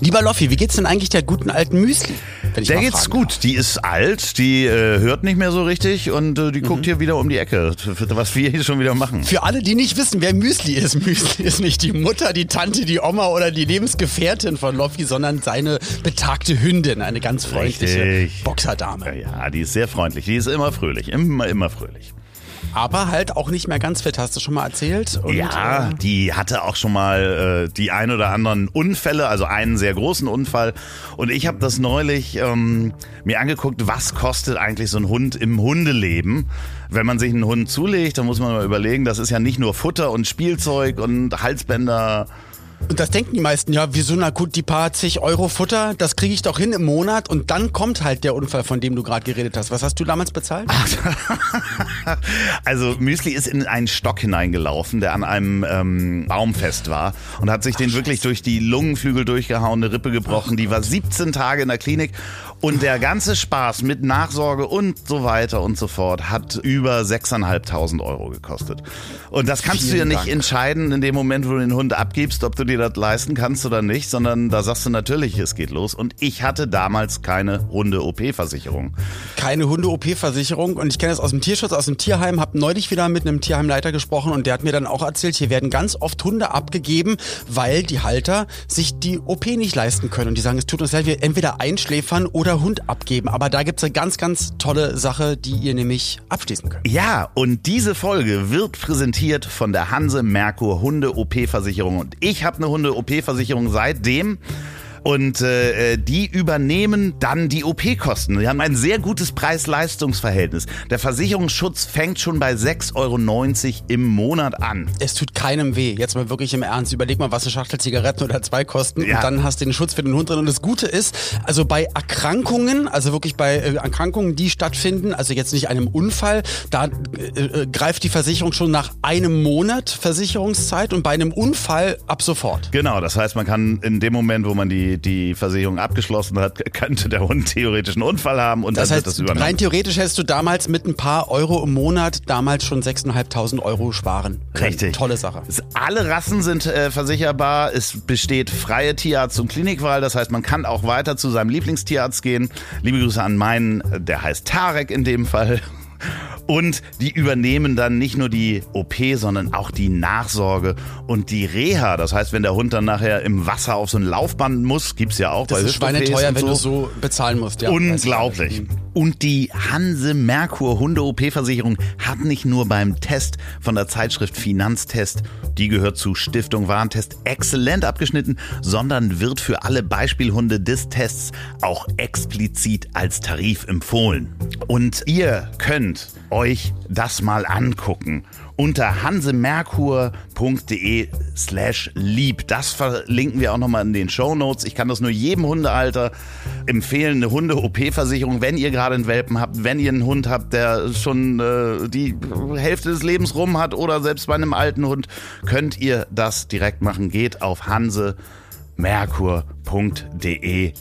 Lieber Loffi, wie geht's denn eigentlich der guten alten Müsli? Der geht's gut. Die ist alt, die äh, hört nicht mehr so richtig und äh, die mhm. guckt hier wieder um die Ecke, was wir hier schon wieder machen. Für alle, die nicht wissen, wer Müsli ist, Müsli ist nicht die Mutter, die Tante, die Oma oder die Lebensgefährtin von Loffi, sondern seine betagte Hündin, eine ganz freundliche richtig. Boxerdame. Ja, ja, die ist sehr freundlich, die ist immer fröhlich, immer, immer fröhlich aber halt auch nicht mehr ganz fit, hast du schon mal erzählt. Und, ja, äh, die hatte auch schon mal äh, die ein oder anderen Unfälle, also einen sehr großen Unfall. Und ich habe das neulich ähm, mir angeguckt, was kostet eigentlich so ein Hund im Hundeleben. Wenn man sich einen Hund zulegt, dann muss man mal überlegen, das ist ja nicht nur Futter und Spielzeug und Halsbänder und das denken die meisten, ja, wieso na gut, die paar zig Euro Futter, das kriege ich doch hin im Monat und dann kommt halt der Unfall, von dem du gerade geredet hast. Was hast du damals bezahlt? also Müsli ist in einen Stock hineingelaufen, der an einem ähm, Baum fest war und hat sich Ach, den wirklich durch die Lungenflügel durchgehauen, eine Rippe gebrochen. die war 17 Tage in der Klinik und der ganze Spaß mit Nachsorge und so weiter und so fort hat über 6.500 Euro gekostet. Und das kannst Vielen du ja nicht Dank. entscheiden in dem Moment, wo du den Hund abgibst, ob du dir das leisten kannst oder nicht, sondern da sagst du natürlich, es geht los. Und ich hatte damals keine Hunde-OP-Versicherung. Keine Hunde-OP-Versicherung. Und ich kenne das aus dem Tierschutz, aus dem Tierheim, habe neulich wieder mit einem Tierheimleiter gesprochen und der hat mir dann auch erzählt, hier werden ganz oft Hunde abgegeben, weil die Halter sich die OP nicht leisten können. Und die sagen, es tut uns leid, wir entweder einschläfern oder oder Hund abgeben. Aber da gibt es eine ganz, ganz tolle Sache, die ihr nämlich abschließen könnt. Ja, und diese Folge wird präsentiert von der Hanse Merkur Hunde OP-Versicherung. Und ich habe eine Hunde OP-Versicherung seitdem. Und äh, äh, die übernehmen dann die OP-Kosten. Die haben ein sehr gutes Preis-Leistungs-Verhältnis. Der Versicherungsschutz fängt schon bei 6,90 Euro im Monat an. Es tut keinem weh. Jetzt mal wirklich im Ernst. Überleg mal, was eine Schachtel Zigaretten oder zwei kosten. Ja. Und dann hast du den Schutz für den Hund drin. Und das Gute ist, also bei Erkrankungen, also wirklich bei äh, Erkrankungen, die stattfinden, also jetzt nicht einem Unfall, da äh, äh, greift die Versicherung schon nach einem Monat Versicherungszeit und bei einem Unfall ab sofort. Genau, das heißt, man kann in dem Moment, wo man die die, Versicherung abgeschlossen hat, könnte der Hund theoretisch einen Unfall haben und das dann heißt, wird das übernommen. Rein theoretisch hättest du damals mit ein paar Euro im Monat damals schon 6.500 Euro sparen. Richtig. Tolle Sache. Alle Rassen sind äh, versicherbar. Es besteht freie Tierarzt- und Klinikwahl. Das heißt, man kann auch weiter zu seinem Lieblingstierarzt gehen. Liebe Grüße an meinen, der heißt Tarek in dem Fall. Und die übernehmen dann nicht nur die OP, sondern auch die Nachsorge und die Reha. Das heißt, wenn der Hund dann nachher im Wasser auf so ein Laufband muss, gibt's ja auch das bei ist schweineteuer, wenn so. du so bezahlen musst. Ja, Unglaublich. Und die Hanse Merkur Hunde OP-Versicherung hat nicht nur beim Test von der Zeitschrift Finanztest, die gehört zu Stiftung Warentest, exzellent abgeschnitten, sondern wird für alle Beispielhunde des Tests auch explizit als Tarif empfohlen. Und ihr könnt euch das mal angucken unter hansemerkur.de slash lieb. Das verlinken wir auch nochmal in den Show Notes. Ich kann das nur jedem Hundealter empfehlen, eine Hunde-OP-Versicherung, wenn ihr gerade einen Welpen habt, wenn ihr einen Hund habt, der schon äh, die Hälfte des Lebens rum hat oder selbst bei einem alten Hund, könnt ihr das direkt machen. Geht auf hansemerkur.de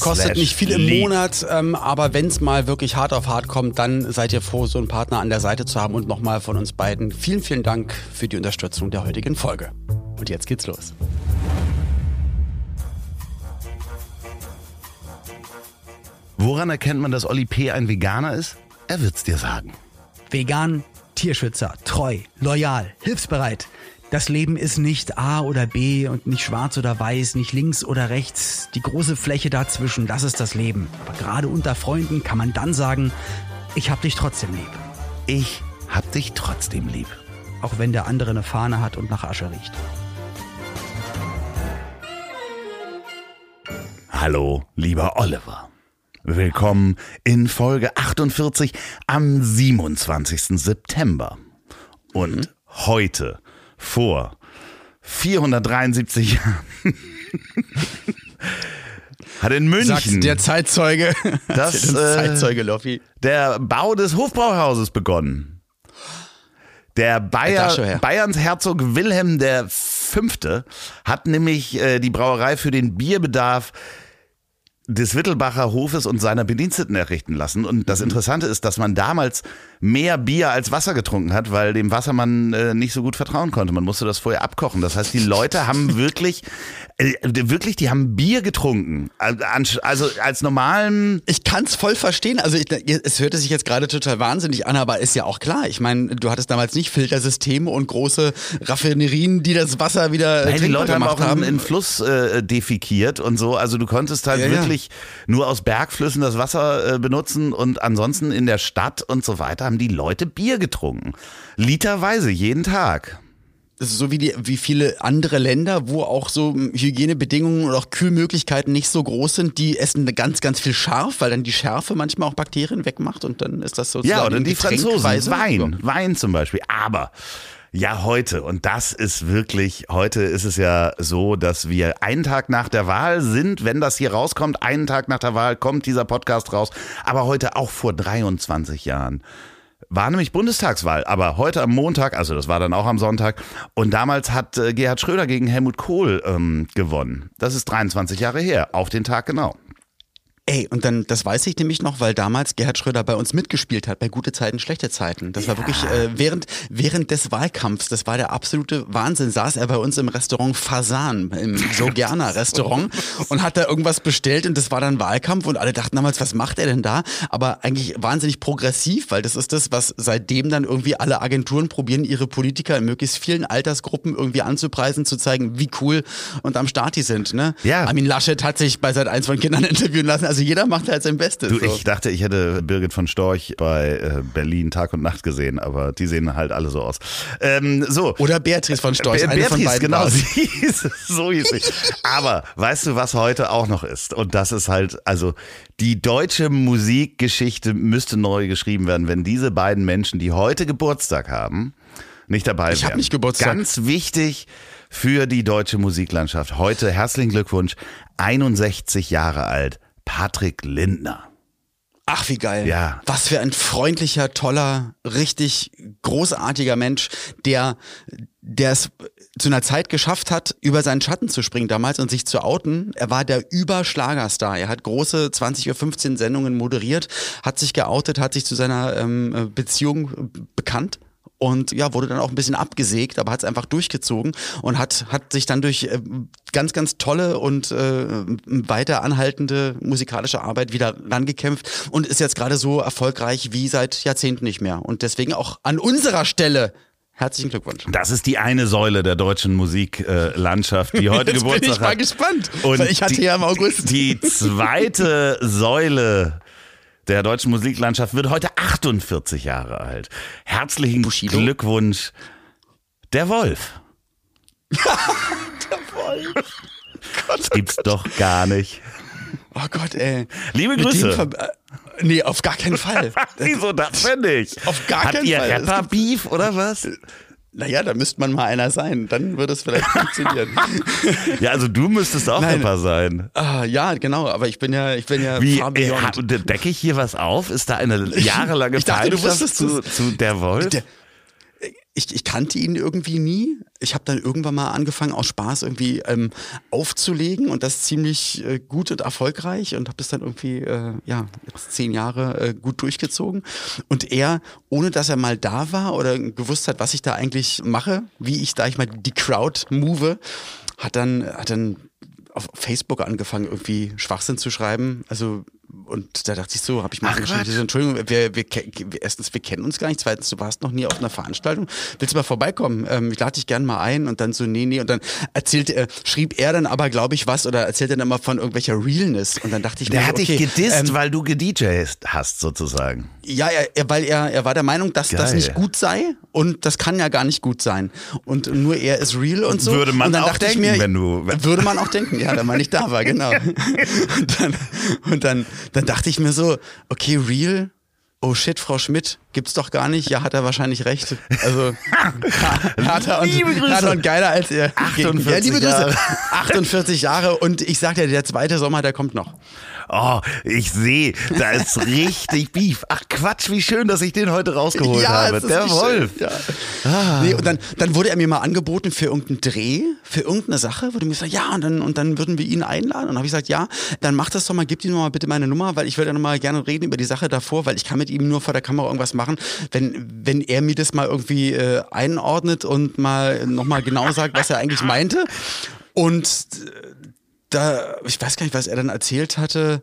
Kostet nicht viel im Monat, ähm, aber wenn es mal wirklich hart auf hart kommt, dann seid ihr froh, so einen Partner an der Seite zu haben. Und nochmal von uns beiden vielen, vielen Dank für die Unterstützung der heutigen Folge. Und jetzt geht's los. Woran erkennt man, dass Olli P. ein Veganer ist? Er wird's dir sagen. Vegan, Tierschützer, treu, loyal, hilfsbereit. Das Leben ist nicht A oder B und nicht schwarz oder weiß, nicht links oder rechts. Die große Fläche dazwischen, das ist das Leben. Aber gerade unter Freunden kann man dann sagen, ich hab dich trotzdem lieb. Ich hab dich trotzdem lieb. Auch wenn der andere eine Fahne hat und nach Asche riecht. Hallo, lieber Oliver. Willkommen in Folge 48 am 27. September. Und mhm. heute vor 473 Jahren hat in München Sagt der Zeitzeuge, das, äh, Zeitzeuge Loffi, der Bau des Hofbrauhauses begonnen. Der Bayer, Bayerns Herzog Wilhelm V. hat nämlich äh, die Brauerei für den Bierbedarf des Wittelbacher Hofes und seiner Bediensteten errichten lassen. Und das Interessante ist, dass man damals mehr Bier als Wasser getrunken hat, weil dem Wasser man äh, nicht so gut vertrauen konnte. Man musste das vorher abkochen. Das heißt, die Leute haben wirklich, äh, wirklich, die haben Bier getrunken. Also als normalen. Ich kann es voll verstehen. Also ich, es hörte sich jetzt gerade total wahnsinnig an, aber ist ja auch klar. Ich meine, du hattest damals nicht Filtersysteme und große Raffinerien, die das Wasser wieder Nein, die Leute haben auch haben. in Fluss äh, defikiert und so. Also du konntest halt ja, wirklich ja. nur aus Bergflüssen das Wasser äh, benutzen und ansonsten in der Stadt und so weiter haben die Leute Bier getrunken. Literweise jeden Tag. Ist so wie, die, wie viele andere Länder, wo auch so Hygienebedingungen oder auch Kühlmöglichkeiten nicht so groß sind, die essen ganz, ganz viel scharf, weil dann die Schärfe manchmal auch Bakterien wegmacht und dann ist das so. Ja, oder die Franzosen, Wein, Wein zum Beispiel. Aber ja, heute. Und das ist wirklich, heute ist es ja so, dass wir einen Tag nach der Wahl sind. Wenn das hier rauskommt, einen Tag nach der Wahl kommt dieser Podcast raus. Aber heute auch vor 23 Jahren war nämlich Bundestagswahl, aber heute am Montag, also das war dann auch am Sonntag, und damals hat äh, Gerhard Schröder gegen Helmut Kohl ähm, gewonnen. Das ist 23 Jahre her, auf den Tag genau. Ey, und dann, das weiß ich nämlich noch, weil damals Gerhard Schröder bei uns mitgespielt hat, bei gute Zeiten, schlechte Zeiten. Das ja. war wirklich äh, während, während des Wahlkampfs, das war der absolute Wahnsinn, saß er bei uns im Restaurant Fasan, im Sogerna Restaurant und hat da irgendwas bestellt und das war dann Wahlkampf und alle dachten damals, was macht er denn da? Aber eigentlich wahnsinnig progressiv, weil das ist das, was seitdem dann irgendwie alle Agenturen probieren, ihre Politiker in möglichst vielen Altersgruppen irgendwie anzupreisen, zu zeigen, wie cool und am Start die sind. Ne? Ja. Armin Laschet hat sich bei seit eins von Kindern interviewen lassen also jeder macht halt sein Bestes. Du, so. ich dachte, ich hätte Birgit von Storch bei äh, Berlin Tag und Nacht gesehen, aber die sehen halt alle so aus. Ähm, so. Oder Beatrice von Storch. Be eine Beatrice, genau. Sie hieß, so hieß sie. Aber weißt du, was heute auch noch ist? Und das ist halt, also die deutsche Musikgeschichte müsste neu geschrieben werden, wenn diese beiden Menschen, die heute Geburtstag haben, nicht dabei wären. Ich habe nicht Geburtstag. Ganz wichtig für die deutsche Musiklandschaft. Heute herzlichen Glückwunsch, 61 Jahre alt, Patrick Lindner. Ach, wie geil. Ja. Was für ein freundlicher, toller, richtig großartiger Mensch, der, der es zu einer Zeit geschafft hat, über seinen Schatten zu springen damals und sich zu outen. Er war der Überschlagerstar. Er hat große 20 Uhr 15 Sendungen moderiert, hat sich geoutet, hat sich zu seiner ähm, Beziehung bekannt und ja, wurde dann auch ein bisschen abgesägt, aber hat es einfach durchgezogen und hat, hat sich dann durch äh, ganz, ganz tolle und äh, weiter anhaltende musikalische Arbeit wieder rangekämpft und ist jetzt gerade so erfolgreich wie seit Jahrzehnten nicht mehr. Und deswegen auch an unserer Stelle Herzlichen Glückwunsch. Das ist die eine Säule der deutschen Musiklandschaft, die heute Jetzt Geburtstag hat. Bin ich mal gespannt. Und ich hatte die, ja im August. Die zweite Säule der deutschen Musiklandschaft wird heute 48 Jahre alt. Herzlichen Bushido. Glückwunsch, der Wolf. der Wolf. Gott, das gibt's oh doch gar nicht. Oh Gott, ey. Liebe Grüße. Äh, nee, auf gar keinen Fall. Wieso das denn nicht? Auf gar Hat keinen ihr Fall. Rapper-Beef oder was? Naja, da müsste man mal einer sein. Dann würde es vielleicht funktionieren. ja, also du müsstest auch Nein. Rapper sein. Ah, ja, genau. Aber ich bin ja, ich bin ja Wie, äh, decke ich hier was auf? Ist da eine jahrelange ich dachte, du wusstest zu, zu der Wolf? Der, ich, ich kannte ihn irgendwie nie. Ich habe dann irgendwann mal angefangen, aus Spaß irgendwie ähm, aufzulegen und das ziemlich äh, gut und erfolgreich und habe das dann irgendwie, äh, ja, jetzt zehn Jahre äh, gut durchgezogen. Und er, ohne dass er mal da war oder gewusst hat, was ich da eigentlich mache, wie ich da ich mal die Crowd move, hat dann, hat dann auf Facebook angefangen, irgendwie Schwachsinn zu schreiben. Also und da dachte ich so, habe ich mal geschrieben, Entschuldigung, wir, wir, erstens, wir kennen uns gar nicht, zweitens, du warst noch nie auf einer Veranstaltung, willst du mal vorbeikommen? Ähm, ich lade dich gern mal ein und dann so, nee, nee, und dann erzählte er, schrieb er dann aber, glaube ich, was oder erzählt er dann immer von irgendwelcher Realness und dann dachte ich Der mir, hat okay, dich gedisst, ähm, weil du gedjed hast, sozusagen. Ja, er, er, weil er, er war der Meinung, dass Geil. das nicht gut sei und das kann ja gar nicht gut sein und nur er ist real und so. Würde man und dann auch dachte denken, ich mir, wenn du... Würde man auch denken, ja, wenn man nicht da war, genau. und dann, und dann, dann dachte ich mir so, okay, real, oh shit, Frau Schmidt, gibt's doch gar nicht. Ja, hat er wahrscheinlich recht. Also härter und, härter und geiler als er. 48 ja, liebe Grüße. Jahre. 48 Jahre und ich sagte, der zweite Sommer, der kommt noch. Oh, ich sehe, da ist richtig Beef. Ach Quatsch, wie schön, dass ich den heute rausgeholt ja, habe. Der Wolf. Schön, ja. ah. nee, und dann, dann wurde er mir mal angeboten für irgendeinen Dreh, für irgendeine Sache, wurde mir gesagt, ja, und dann, und dann würden wir ihn einladen. Und dann habe ich gesagt, ja, dann mach das doch mal, gib ihm mal bitte meine Nummer, weil ich würde dann mal gerne reden über die Sache davor, weil ich kann mit ihm nur vor der Kamera irgendwas machen, wenn, wenn er mir das mal irgendwie äh, einordnet und mal nochmal genau sagt, was er eigentlich meinte. Und äh, da, ich weiß gar nicht, was er dann erzählt hatte.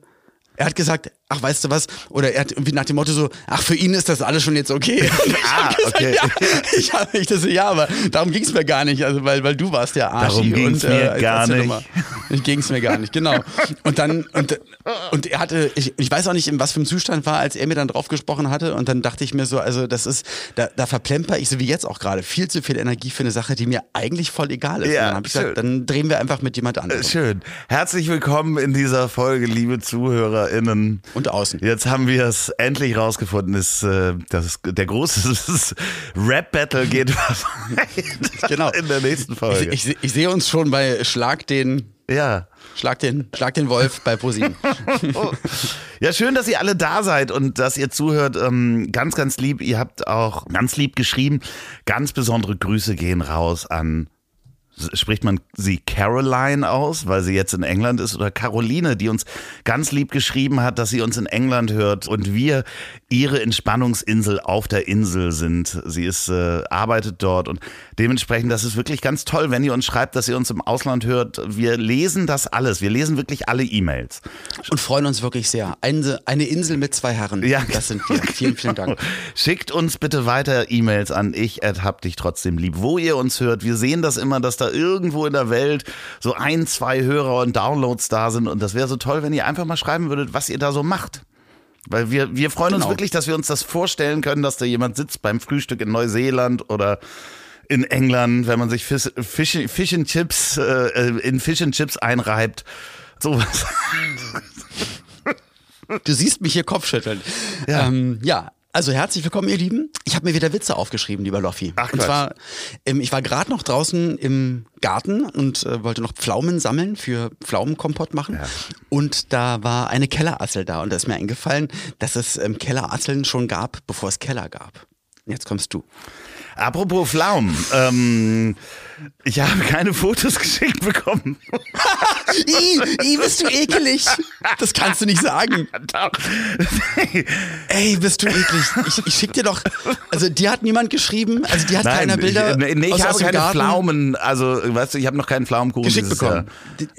Er hat gesagt, ach, weißt du was? Oder er hat irgendwie nach dem Motto so, ach, für ihn ist das alles schon jetzt okay. ah, gesagt, okay. Ja, ich habe ich das ja, aber darum ging es mir gar nicht, also weil, weil du warst der Arsch. Darum ging es mir äh, gar nicht. Ging es mir gar nicht, genau. Und dann, und, und er hatte, ich, ich weiß auch nicht, in was für einem Zustand war, als er mir dann drauf gesprochen hatte. Und dann dachte ich mir so, also das ist, da, da verplemper ich so wie jetzt auch gerade viel zu viel Energie für eine Sache, die mir eigentlich voll egal ist. Ja, dann habe ich gesagt, dann drehen wir einfach mit jemand anderem. Schön. Herzlich willkommen in dieser Folge, liebe ZuhörerInnen. Und außen. Jetzt haben wir es endlich rausgefunden. Ist, äh, das, der große Rap-Battle geht genau. in der nächsten Folge. Ich, ich, ich sehe uns schon bei Schlag den. Ja. Schlag den, schlag den Wolf bei ProSieben. ja, schön, dass ihr alle da seid und dass ihr zuhört. Ähm, ganz, ganz lieb. Ihr habt auch ganz lieb geschrieben. Ganz besondere Grüße gehen raus an spricht man sie Caroline aus, weil sie jetzt in England ist, oder Caroline, die uns ganz lieb geschrieben hat, dass sie uns in England hört und wir ihre Entspannungsinsel auf der Insel sind. Sie ist, äh, arbeitet dort und dementsprechend, das ist wirklich ganz toll, wenn ihr uns schreibt, dass ihr uns im Ausland hört. Wir lesen das alles. Wir lesen wirklich alle E-Mails. Und freuen uns wirklich sehr. Eine, eine Insel mit zwei Herren. Ja, das sind wir. Vielen, vielen Dank. Schickt uns bitte weiter E-Mails an ich hab dich trotzdem lieb, wo ihr uns hört. Wir sehen das immer, dass da irgendwo in der Welt so ein, zwei Hörer und Downloads da sind. Und das wäre so toll, wenn ihr einfach mal schreiben würdet, was ihr da so macht. Weil wir, wir freuen genau. uns wirklich, dass wir uns das vorstellen können, dass da jemand sitzt beim Frühstück in Neuseeland oder in England, wenn man sich Fish, Fish, Fish and Chips äh, in Fish and Chips einreibt. Sowas. Du siehst mich hier Kopfschütteln. Ja. Ähm, ja, also herzlich willkommen, ihr Lieben. Ich habe mir wieder Witze aufgeschrieben, lieber Loffi. Ach, und zwar, ähm, ich war gerade noch draußen im Garten und äh, wollte noch Pflaumen sammeln für Pflaumenkompott machen. Ja. Und da war eine Kellerassel da und da ist mir eingefallen, dass es ähm, Kellerasseln schon gab, bevor es Keller gab. Jetzt kommst du. Apropos Pflaumen. Ähm, ich habe keine Fotos geschickt bekommen. I, I, bist du ekelig. Das kannst du nicht sagen. Ey, bist du eklig. Ich, ich schick dir doch. Also, dir hat niemand geschrieben. Also, die hat Nein, keiner Bilder. Ich, nee, ich habe keine Garten. Pflaumen. Also, weißt du, ich habe noch keinen Pflaumenkuchen geschickt bekommen.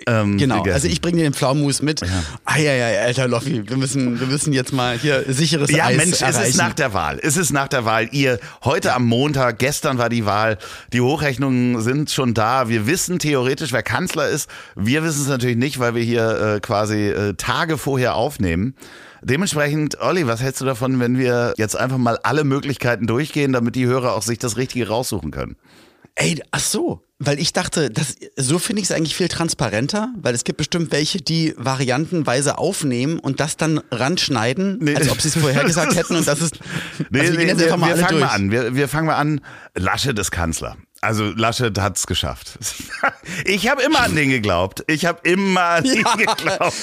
Ähm, genau. Gegessen. Also, ich bringe dir den Pflaumenmus mit. Ja. Eieiei, alter Loffi. Wir müssen, wir müssen jetzt mal hier sicheres ja, Eis Mensch, erreichen. es ist nach der Wahl. Es ist nach der Wahl. Ihr, heute am Montag, gestern war die Wahl. Die Hochrechnungen sind schon da. Wir wissen theoretisch, wer Kanzler ist. Wir wissen es natürlich nicht, weil wir hier äh, quasi äh, Tage vorher aufnehmen. Dementsprechend, Olli, was hältst du davon, wenn wir jetzt einfach mal alle Möglichkeiten durchgehen, damit die Hörer auch sich das Richtige raussuchen können? Ey, ach so, weil ich dachte, das, so finde ich es eigentlich viel transparenter, weil es gibt bestimmt welche, die variantenweise aufnehmen und das dann ranschneiden, nee. als ob sie es vorher gesagt hätten und das ist. Nee, also wir, nee, wir, wir fangen durch. mal an. Wir, wir fangen mal an. Laschet ist Kanzler. Also Laschet hat es geschafft. Ich habe immer an den geglaubt. Ich habe immer an den ja. geglaubt.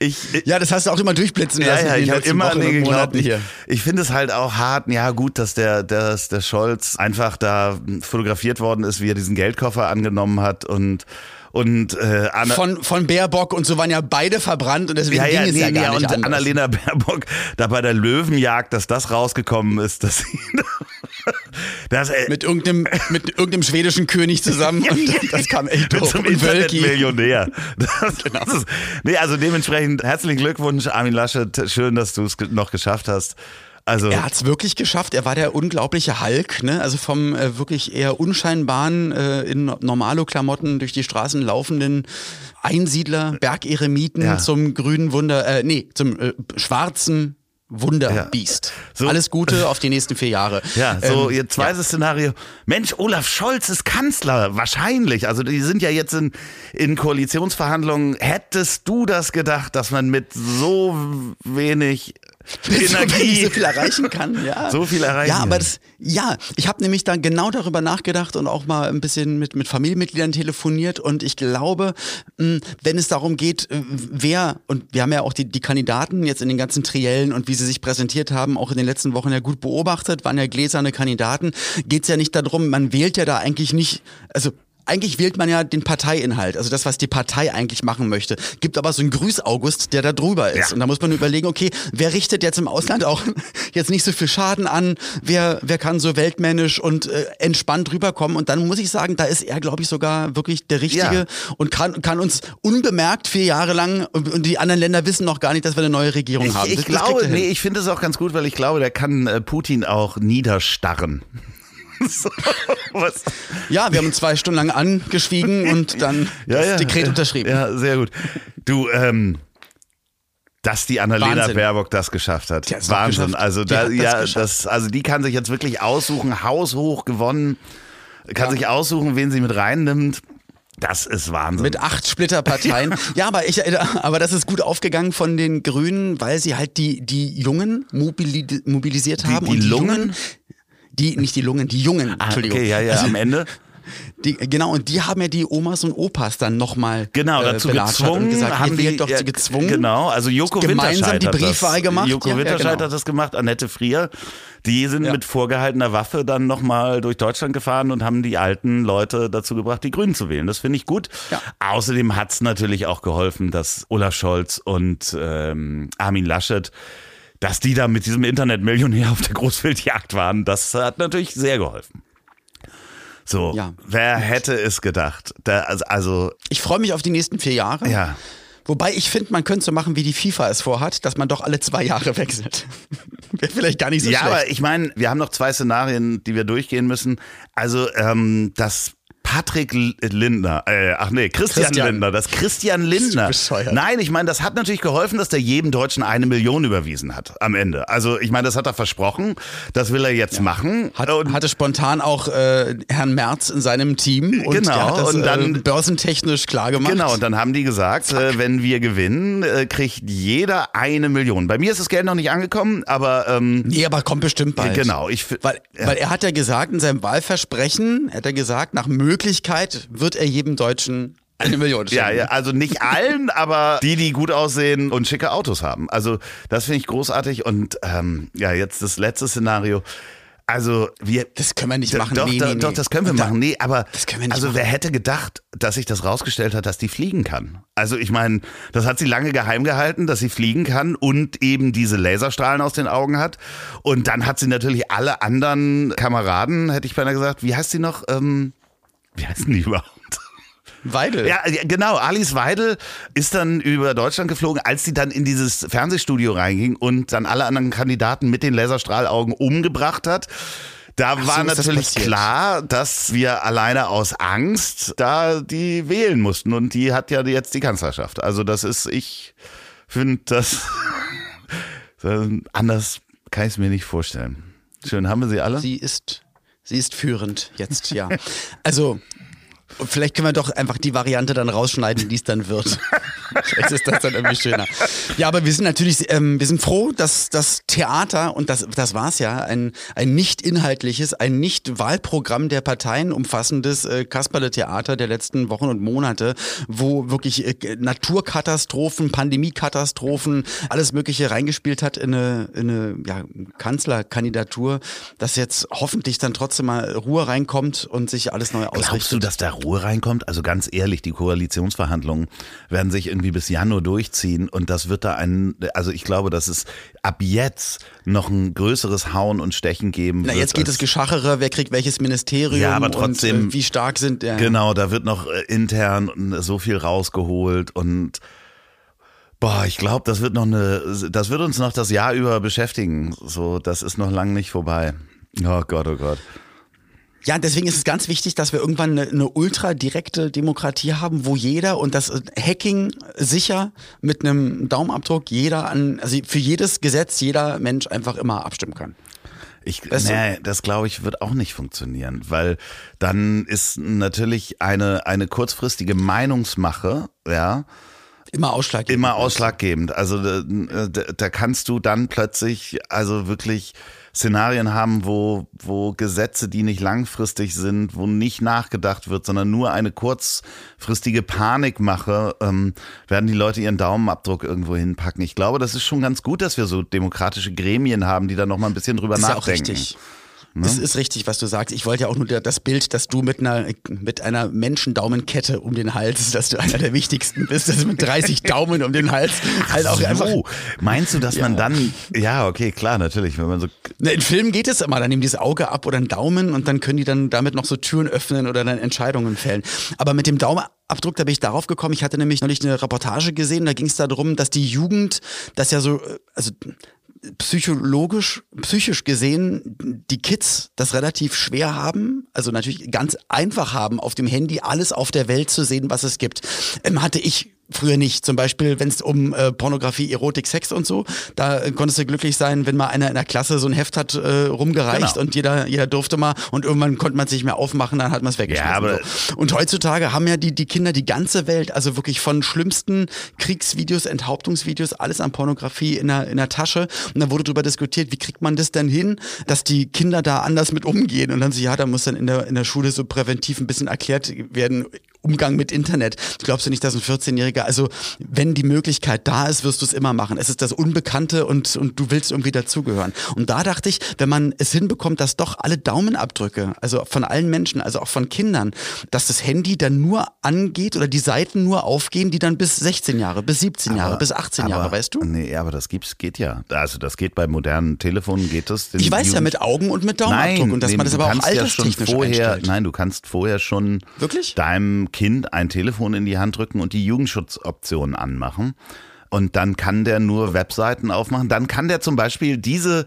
Ich, ja, das hast du auch immer durchblitzen lassen. Ja, ja, ich habe immer Wochen an den geglaubt. Ich, ich finde es halt auch hart. Ja, gut, dass der, dass der Scholz einfach da fotografiert worden ist, wie er diesen Geldkoffer angenommen hat und und äh, Anna von von Baerbock und so waren ja beide verbrannt und deswegen ja, ja, ging es nee, ja gar ja, nicht und anders. Annalena Baerbock da bei der Löwenjagd, dass das rausgekommen ist, dass sie das, äh, mit irgendeinem mit irgendeinem schwedischen König zusammen und das kam echt doof. Zum Internetmillionär. genau. nee, also dementsprechend herzlichen Glückwunsch Armin Laschet, schön, dass du es noch geschafft hast. Also er hat es wirklich geschafft. Er war der unglaubliche Hulk, ne? Also vom äh, wirklich eher unscheinbaren äh, in Normalo-Klamotten durch die Straßen laufenden Einsiedler, Bergeremiten ja. zum grünen Wunder, äh, nee, zum äh, schwarzen Wunderbiest. Ja. So. Alles Gute auf die nächsten vier Jahre. Ja, so ähm, ihr zweites ja. Szenario. Mensch, Olaf Scholz ist Kanzler. Wahrscheinlich. Also die sind ja jetzt in, in Koalitionsverhandlungen. Hättest du das gedacht, dass man mit so wenig Energie. so viel erreichen kann. Ja. So viel erreichen Ja, aber das, ja, ich habe nämlich dann genau darüber nachgedacht und auch mal ein bisschen mit, mit Familienmitgliedern telefoniert und ich glaube, mh, wenn es darum geht, äh, wer, und wir haben ja auch die, die Kandidaten jetzt in den ganzen Triellen und wie sie sich präsentiert haben, auch in den letzten Wochen ja gut beobachtet, waren ja gläserne Kandidaten, geht's ja nicht darum, man wählt ja da eigentlich nicht, also eigentlich wählt man ja den Parteiinhalt, also das, was die Partei eigentlich machen möchte. Gibt aber so einen Grüß-August, der da drüber ist. Ja. Und da muss man überlegen, okay, wer richtet jetzt im Ausland auch jetzt nicht so viel Schaden an? Wer, wer kann so weltmännisch und äh, entspannt rüberkommen? Und dann muss ich sagen, da ist er, glaube ich, sogar wirklich der Richtige Ja. und kann, kann uns unbemerkt vier Jahre lang und, und die anderen Länder wissen noch gar nicht, dass wir eine neue Regierung haben. Ich, Das- ich das glaube, hin. nee, ich finde es auch ganz gut, weil ich glaube, der kann äh, Putin auch niederstarren. so, was? Ja, wir haben zwei Stunden lang angeschwiegen und dann das Dekret ja, unterschrieben. Ja, sehr gut. Du, ähm, dass die Annalena Wahnsinn. Baerbock das geschafft hat. Die doch Wahnsinn. geschafft. Also Die da, das ja, das, also die kann sich jetzt wirklich aussuchen, haushoch gewonnen, kann sich aussuchen, wen sie mit reinnimmt. Das ist Wahnsinn. Mit acht Splitterparteien. ja, aber ich, aber das ist gut aufgegangen von den Grünen, weil sie halt die, die Jungen mobili mobilisiert haben. die und die Lungen? Jungen, die, nicht die Lungen, die Jungen, Ah, Entschuldigung. okay, ja, ja, Also, am Ende. die, genau, und die haben ja die Omas und Opas dann nochmal Genau, äh, dazu gezwungen. gesagt, haben die, doch ja, zu gezwungen. Genau, also Joko Gemeinsam die hat Briefwahl das, gemacht. Joko Ja, ja, Winterscheid genau. hat das gemacht, Annette Frier. Die sind Ja. mit vorgehaltener Waffe dann nochmal durch Deutschland gefahren und haben die alten Leute dazu gebracht, die Grünen zu wählen. Das finde ich gut. Ja. Außerdem hat's natürlich auch geholfen, dass Olaf Scholz und ähm, Armin Laschet dass die da mit diesem Internetmillionär auf der Großwildjagd waren, das hat natürlich sehr geholfen. So, Ja. wer hätte es gedacht? Da, also, also, Ich freue mich auf die nächsten vier Jahre. ja. Wobei ich finde, man könnte so machen, wie die FIFA es vorhat, dass man doch alle zwei Jahre wechselt. Wäre vielleicht gar nicht so ja, schlecht. aber ich meine, wir haben noch zwei Szenarien, die wir durchgehen müssen. Also, ähm, das Patrick Lindner, äh, ach nee, Christian, Christian. Lindner, das Christian Lindner. Nein, ich meine, das hat natürlich geholfen, dass der jedem Deutschen eine Million überwiesen hat am Ende. Also, ich meine, das hat er versprochen, das will er jetzt machen. Hat, Und- hatte spontan auch äh, Herrn Merz in seinem Team und Genau, das und dann- äh, börsentechnisch klar gemacht. Genau, und dann haben die gesagt, äh, wenn wir gewinnen, äh, kriegt jeder eine Million. Bei mir ist das Geld noch nicht angekommen, aber ähm, Nee, aber kommt bestimmt bald. genau. Ich, Weil, ja. weil er hat ja gesagt, in seinem Wahlversprechen, hat er gesagt, nach Möglichkeit wird er jedem Deutschen eine Million Ja, schenken. ja, also nicht allen, aber die, die gut aussehen und schicke Autos haben. Also das finde ich großartig. Und ähm, ja, jetzt das letzte Szenario. Also wir. Das können wir nicht machen. Doch, nee, doch, nee, doch, das können wir da- machen. Nee, aber Das können wir nicht also machen. wer hätte gedacht, dass sich das rausgestellt hat, dass die fliegen kann? Also ich meine, das hat sie lange geheim gehalten, dass sie fliegen kann und eben diese Laserstrahlen aus den Augen hat. Und dann hat sie natürlich alle anderen Kameraden, hätte ich beinahe gesagt, wie heißt sie noch? Ähm, wie heißen die überhaupt? Weidel. Ja, genau. Alice Weidel ist dann über Deutschland geflogen, als sie dann in dieses Fernsehstudio reinging und dann alle anderen Kandidaten mit den Laserstrahlaugen umgebracht hat. Da so, war das natürlich passiert. klar, dass wir alleine aus Angst da die wählen mussten. Und die hat ja jetzt die Kanzlerschaft. Also das ist, ich finde das anders kann ich es mir nicht vorstellen. Schön, haben wir sie alle? Sie ist, sie ist führend jetzt, ja. Also, vielleicht können wir doch einfach die Variante dann rausschneiden, die es dann wird. vielleicht ist das dann irgendwie schöner. Ja, aber wir sind natürlich, ähm, wir sind froh, dass das Theater, und das, das war's ja, ein, ein nicht inhaltliches, ein nicht Wahlprogramm der Parteien umfassendes äh, Kasperle-Theater der letzten Wochen und Monate, wo wirklich äh, Naturkatastrophen, Pandemiekatastrophen, alles Mögliche reingespielt hat in eine, in eine ja, Kanzlerkandidatur, dass jetzt hoffentlich dann trotzdem mal Ruhe reinkommt und sich alles neu ausrichtet. Glaubst du, dass da Ruhe reinkommt? Also ganz ehrlich, die Koalitionsverhandlungen werden sich irgendwie bis Januar durchziehen und das wird da ein, also ich glaube, dass es ab jetzt noch ein größeres Hauen und Stechen geben Na, wird. jetzt geht es Geschachere, wer kriegt welches Ministerium Ja, aber trotzdem- und äh, wie stark sind der. Genau, da wird noch äh, intern so viel rausgeholt und boah, ich glaube, das wird noch eine, das wird uns noch das Jahr über beschäftigen. So, das ist noch lang nicht vorbei. Oh Gott, oh Gott. Ja, deswegen ist es ganz wichtig, dass wir irgendwann eine, eine ultra direkte Demokratie haben, wo jeder und das äh, Hacking sicher mit einem Daumenabdruck jeder an, also für jedes Gesetz jeder Mensch einfach immer abstimmen kann. Ich, Weißt du? nee, das glaube ich wird auch nicht funktionieren, weil dann ist natürlich eine, eine kurzfristige Meinungsmache, ja, Immer ausschlaggebend. Immer ausschlaggebend. Also da, da, da kannst du dann plötzlich also wirklich Szenarien haben, wo, wo Gesetze, die nicht langfristig sind, wo nicht nachgedacht wird, sondern nur eine kurzfristige Panikmache, ähm, werden die Leute ihren Daumenabdruck irgendwo hinpacken. Ich glaube, das ist schon ganz gut, dass wir so demokratische Gremien haben, die da noch mal ein bisschen drüber ist nachdenken. Ja auch richtig. Ne? Es ist richtig, was du sagst. Ich wollte ja auch nur das Bild, dass du mit einer, mit einer Menschendaumenkette um den Hals, dass du einer der wichtigsten bist, dass du mit 30 Daumen um den Hals halt auch so. einfach. Meinst du, dass ja. man dann, ja, okay, klar, natürlich, wenn man so. In Filmen geht es immer, dann nehmen die das Auge ab oder einen Daumen und dann können die dann damit noch so Türen öffnen oder dann Entscheidungen fällen. Aber mit dem Daumen Abdruck, da bin ich darauf gekommen. Ich hatte nämlich neulich eine Reportage gesehen, da ging es darum, dass die Jugend das ja so, also psychologisch, psychisch gesehen die Kids das relativ schwer haben, also natürlich ganz einfach haben, auf dem Handy alles auf der Welt zu sehen, was es gibt. Ähm, hatte ich Früher nicht. Zum Beispiel, wenn es um äh, Pornografie, Erotik, Sex und so, da äh, konntest du glücklich sein, wenn mal einer in der Klasse so ein Heft hat äh, rumgereicht genau. und jeder, jeder durfte mal und irgendwann konnte man es nicht mehr aufmachen, dann hat man es weggeschmissen. Ja, aber so. Und heutzutage haben ja die, die Kinder die ganze Welt, also wirklich von schlimmsten Kriegsvideos, Enthauptungsvideos, alles an Pornografie in der, in der Tasche. Und dann wurde darüber diskutiert, wie kriegt man das denn hin, dass die Kinder da anders mit umgehen. Und dann so, ja, da muss dann in der, in der Schule so präventiv ein bisschen erklärt werden, Umgang mit Internet. Glaubst du nicht, dass ein 14-Jähriger, also wenn die Möglichkeit da ist, wirst du es immer machen. Es ist das Unbekannte und, und du willst irgendwie dazugehören. Und da dachte ich, wenn man es hinbekommt, dass doch alle Daumenabdrücke, also von allen Menschen, also auch von Kindern, dass das Handy dann nur angeht oder die Seiten nur aufgehen, die dann bis 16 Jahre, bis 17 aber, Jahre, bis 18 aber, Jahre, weißt du? Nee, aber das gibt's, geht ja. Also das geht bei modernen Telefonen, geht das. Ich weiß Jugend ja mit Augen und mit Daumenabdruck nein, und dass nee, man das aber auch alterstechnisch ja vorher, einstellt. Nein, du kannst vorher schon Wirklich? deinem Kind ein Telefon in die Hand drücken und die Jugendschutzoption anmachen. Und dann kann der nur Webseiten aufmachen. Dann kann der zum Beispiel diese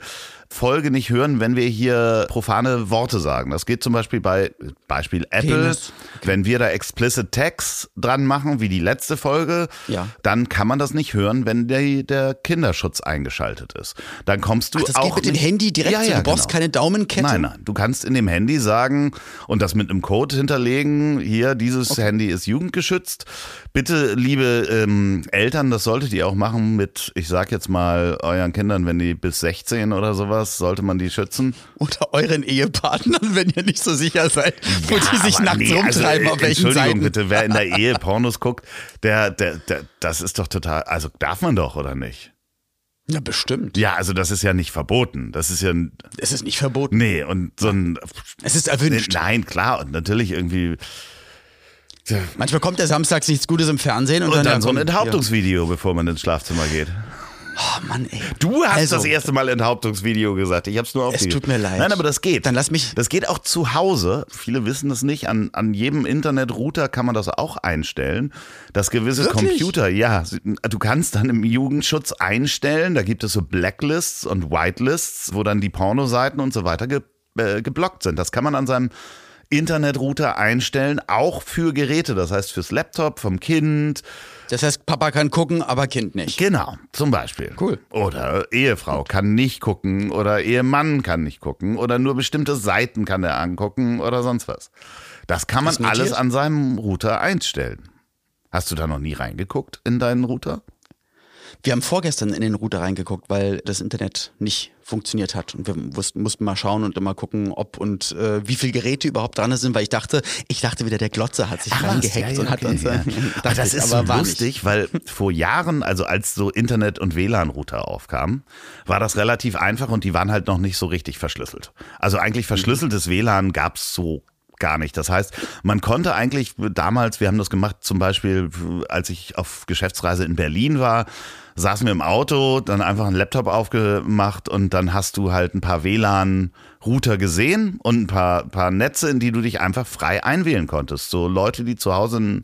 Folge nicht hören, wenn wir hier profane Worte sagen. Das geht zum Beispiel bei Beispiel Apple. Penis. Wenn wir da explicit Text dran machen, wie die letzte Folge, ja. dann kann man das nicht hören, wenn der, der Kinderschutz eingeschaltet ist. Dann kommst du Ach, das auch geht mit dem Handy direkt. Ja, ja, du brauchst genau. keine Daumenkette. Nein, nein. Du kannst in dem Handy sagen und das mit einem Code hinterlegen. Hier, dieses okay. Handy ist jugendgeschützt. Bitte, liebe ähm, Eltern, das solltet ihr auch machen mit, ich sag jetzt mal, euren Kindern, wenn die bis 16 oder sowas sollte man die schützen. Oder euren Ehepartnern, wenn ihr nicht so sicher seid, wo ja, die sich nachts nee, rumtreiben, also, auf welchen Entschuldigung Seiten. bitte, wer in der Ehe Pornos guckt, der, der, der, das ist doch total, also darf man doch, oder nicht? Ja, bestimmt. Ja, also das ist ja nicht verboten. Das ist ja. Es ist nicht verboten. Nee, und so ein. Es ist erwünscht. Nein, klar, und natürlich irgendwie. Manchmal kommt ja samstags nichts Gutes im Fernsehen und, und dann, dann so ein Enthauptungsvideo, ja. bevor man ins Schlafzimmer geht. Oh Mann, ey. Du hast also, das erste Mal Enthauptungsvideo gesagt. Ich hab's nur aufgegeben. Es tut mir leid. Nein, aber das geht. Dann lass mich. Das geht auch zu Hause. Viele wissen das nicht. An, an jedem Internetrouter kann man das auch einstellen. Das gewisse Wirklich? Computer, ja. Du kannst dann im Jugendschutz einstellen. Da gibt es so Blacklists und Whitelists, wo dann die Pornoseiten und so weiter ge, äh, geblockt sind. Das kann man an seinem Internetrouter einstellen, auch für Geräte. Das heißt fürs Laptop, vom Kind das heißt, Papa kann gucken, aber Kind nicht. Genau, zum Beispiel. Cool. Oder Ehefrau kann nicht gucken oder Ehemann kann nicht gucken oder nur bestimmte Seiten kann er angucken oder sonst was. Das kann man alles an seinem Router einstellen. Hast du da noch nie reingeguckt in deinen Router? Wir haben vorgestern in den Router reingeguckt, weil das Internet nicht funktioniert hat. Und wir mussten, mussten mal schauen und immer gucken, ob und äh, wie viele Geräte überhaupt dran sind, weil ich dachte, ich dachte wieder, der Glotze hat sich Ach, reingehackt ja, ja, und hat uns. Ja. Äh, aber das ist aber so lustig, weil vor Jahren, also als so Internet- und WLAN-Router aufkamen, war das relativ einfach und die waren halt noch nicht so richtig verschlüsselt. Also eigentlich mhm. verschlüsseltes mhm. WLAN gab's so gar nicht. Das heißt, man konnte eigentlich damals, wir haben das gemacht, zum Beispiel, als ich auf Geschäftsreise in Berlin war, saßen wir im Auto, dann einfach einen Laptop aufgemacht und dann hast du halt ein paar WLAN-Router gesehen und ein paar, paar Netze, in die du dich einfach frei einwählen konntest. So Leute, die zu Hause ein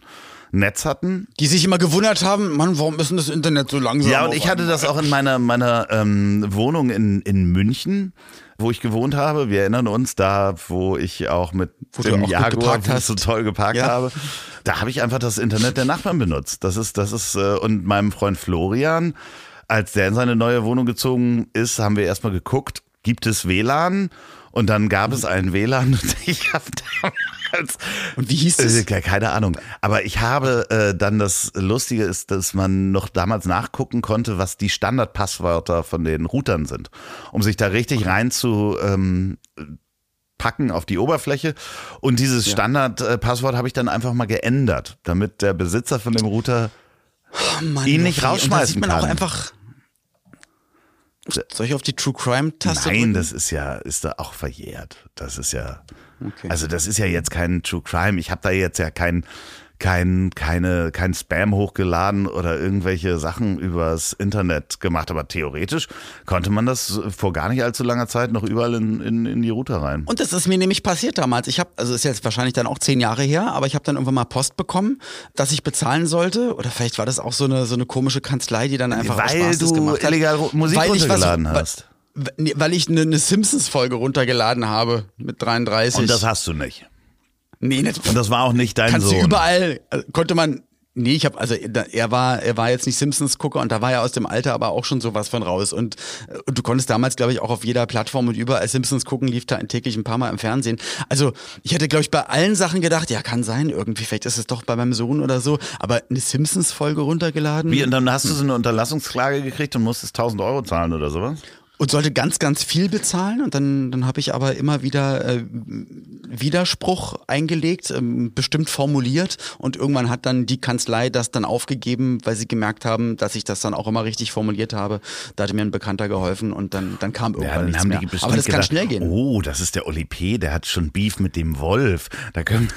Netz hatten. Die sich immer gewundert haben, Mann, warum ist denn das Internet so langsam? Ja, und ich hatte das auch in meiner, meiner ähm, Wohnung in, in München wo ich gewohnt habe. Wir erinnern uns da, wo ich auch mit wo dem Jaguar so toll geparkt ja. habe. Da habe ich einfach das Internet der Nachbarn benutzt. Das ist, das ist, äh, und meinem Freund Florian, als der in seine neue Wohnung gezogen ist, haben wir erstmal geguckt, gibt es WLAN? Und dann gab es ein WLAN und ich habe damals. Und wie hieß es? Äh, keine Ahnung. Aber ich habe äh, dann das Lustige ist, dass man noch damals nachgucken konnte, was die Standardpasswörter von den Routern sind, um sich da richtig rein zu ähm, packen auf die Oberfläche. Und dieses Standardpasswort habe ich dann einfach mal geändert, damit der Besitzer von dem Router Oh Mann, ihn nicht rausschmeißen sieht man kann. Soll ich auf die True Crime Taste Nein, drücken? das ist ja, ist da auch verjährt. Das ist ja, Okay. also das ist ja jetzt kein True Crime. Ich habe da jetzt ja kein, kein, keine, kein Spam hochgeladen oder irgendwelche Sachen übers Internet gemacht. Aber theoretisch konnte man das vor gar nicht allzu langer Zeit noch überall in, in, in die Router rein. Und das ist mir nämlich passiert damals. Ich habe, also ist jetzt wahrscheinlich dann auch zehn Jahre her, aber ich habe dann irgendwann mal Post bekommen, dass ich bezahlen sollte. Oder vielleicht war das auch so eine so eine komische Kanzlei, die dann einfach Weil Spaß du gemacht hat. illegal Musik Weil ich was- runtergeladen weil- hast. Nee, Weil ich eine, eine Simpsons-Folge runtergeladen habe mit 33. Und das hast du nicht. Nee, nicht, Und das war auch nicht dein kannst Sohn. du überall, äh, konnte man, nee, ich habe, also er war, er war jetzt nicht Simpsons-Gucker und da war er aus dem Alter aber auch schon sowas von raus. Und äh, du konntest damals, glaube ich, auch auf jeder Plattform und überall Simpsons gucken, lief da täglich ein paar Mal im Fernsehen. Also ich hätte, glaube ich, bei allen Sachen gedacht, ja, kann sein, irgendwie, vielleicht ist es doch bei meinem Sohn oder so, aber eine Simpsons-Folge runtergeladen. Wie, und dann hast du so eine Unterlassungsklage gekriegt und musstest 1000 Euro zahlen oder sowas? Und sollte ganz, ganz viel bezahlen. Und dann, dann habe ich aber immer wieder äh, Widerspruch eingelegt, ähm, bestimmt formuliert. Und irgendwann hat dann die Kanzlei das dann aufgegeben, weil sie gemerkt haben, dass ich das dann auch immer richtig formuliert habe. Da hatte mir ein Bekannter geholfen und dann, dann kam irgendwann Ja, dann nichts haben mehr. die aber das kann gedacht, schnell gehen. Oh, das ist der Oli P., der hat schon Beef mit dem Wolf. Da können,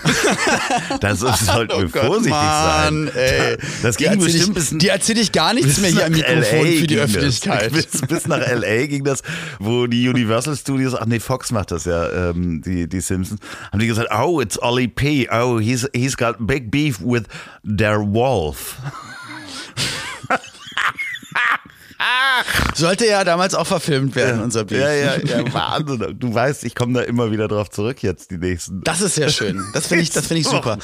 das sollten wir Oh Gott, vorsichtig Mann, sein. Ey. Das ging bestimmt ich, bis, Die erzähle ich gar nichts mehr hier am Mikrofon LA für die. Öffentlichkeit. Bis, bis nach L.A. ging das, wo die Universal Studios, ach nee, Fox macht das ja, ähm, die, die Simpsons, haben die gesagt, oh, it's Oli P., oh, he's, he's got big beef with their wolf. Sollte ja damals auch verfilmt werden, unser Beef. Ja, ja, ja, Wahnsinn. Du weißt, ich komme da immer wieder drauf zurück jetzt, die nächsten. Das ist sehr schön. Das finde ich, das finde ich super.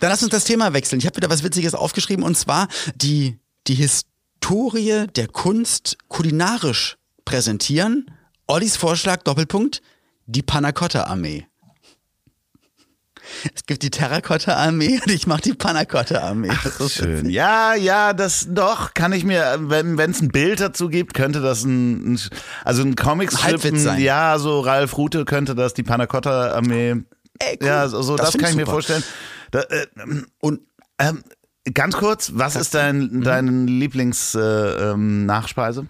Dann lass uns das Thema wechseln. Ich habe wieder was Witziges aufgeschrieben und zwar die, die Historie der Kunst kulinarisch präsentieren. Ollis Vorschlag, Doppelpunkt, die Panacotta-Armee. Es gibt die Terrakotta-Armee und ich mache die Panacotta-Armee. Das ist Schön. Ja, ja, das doch, kann ich mir, wenn es ein Bild dazu gibt, könnte das ein, ein also ein Comic Halbwitz sein. ja, so Ralf Rute könnte das, die Panacotta-Armee. Cool. Ja, so, so das, Das kann ich ich mir super. vorstellen. Da, äh, Und ähm, ganz kurz, was ist dein, Mhm. dein Lieblings-Nachspeise? Äh, ähm, Nachspeise?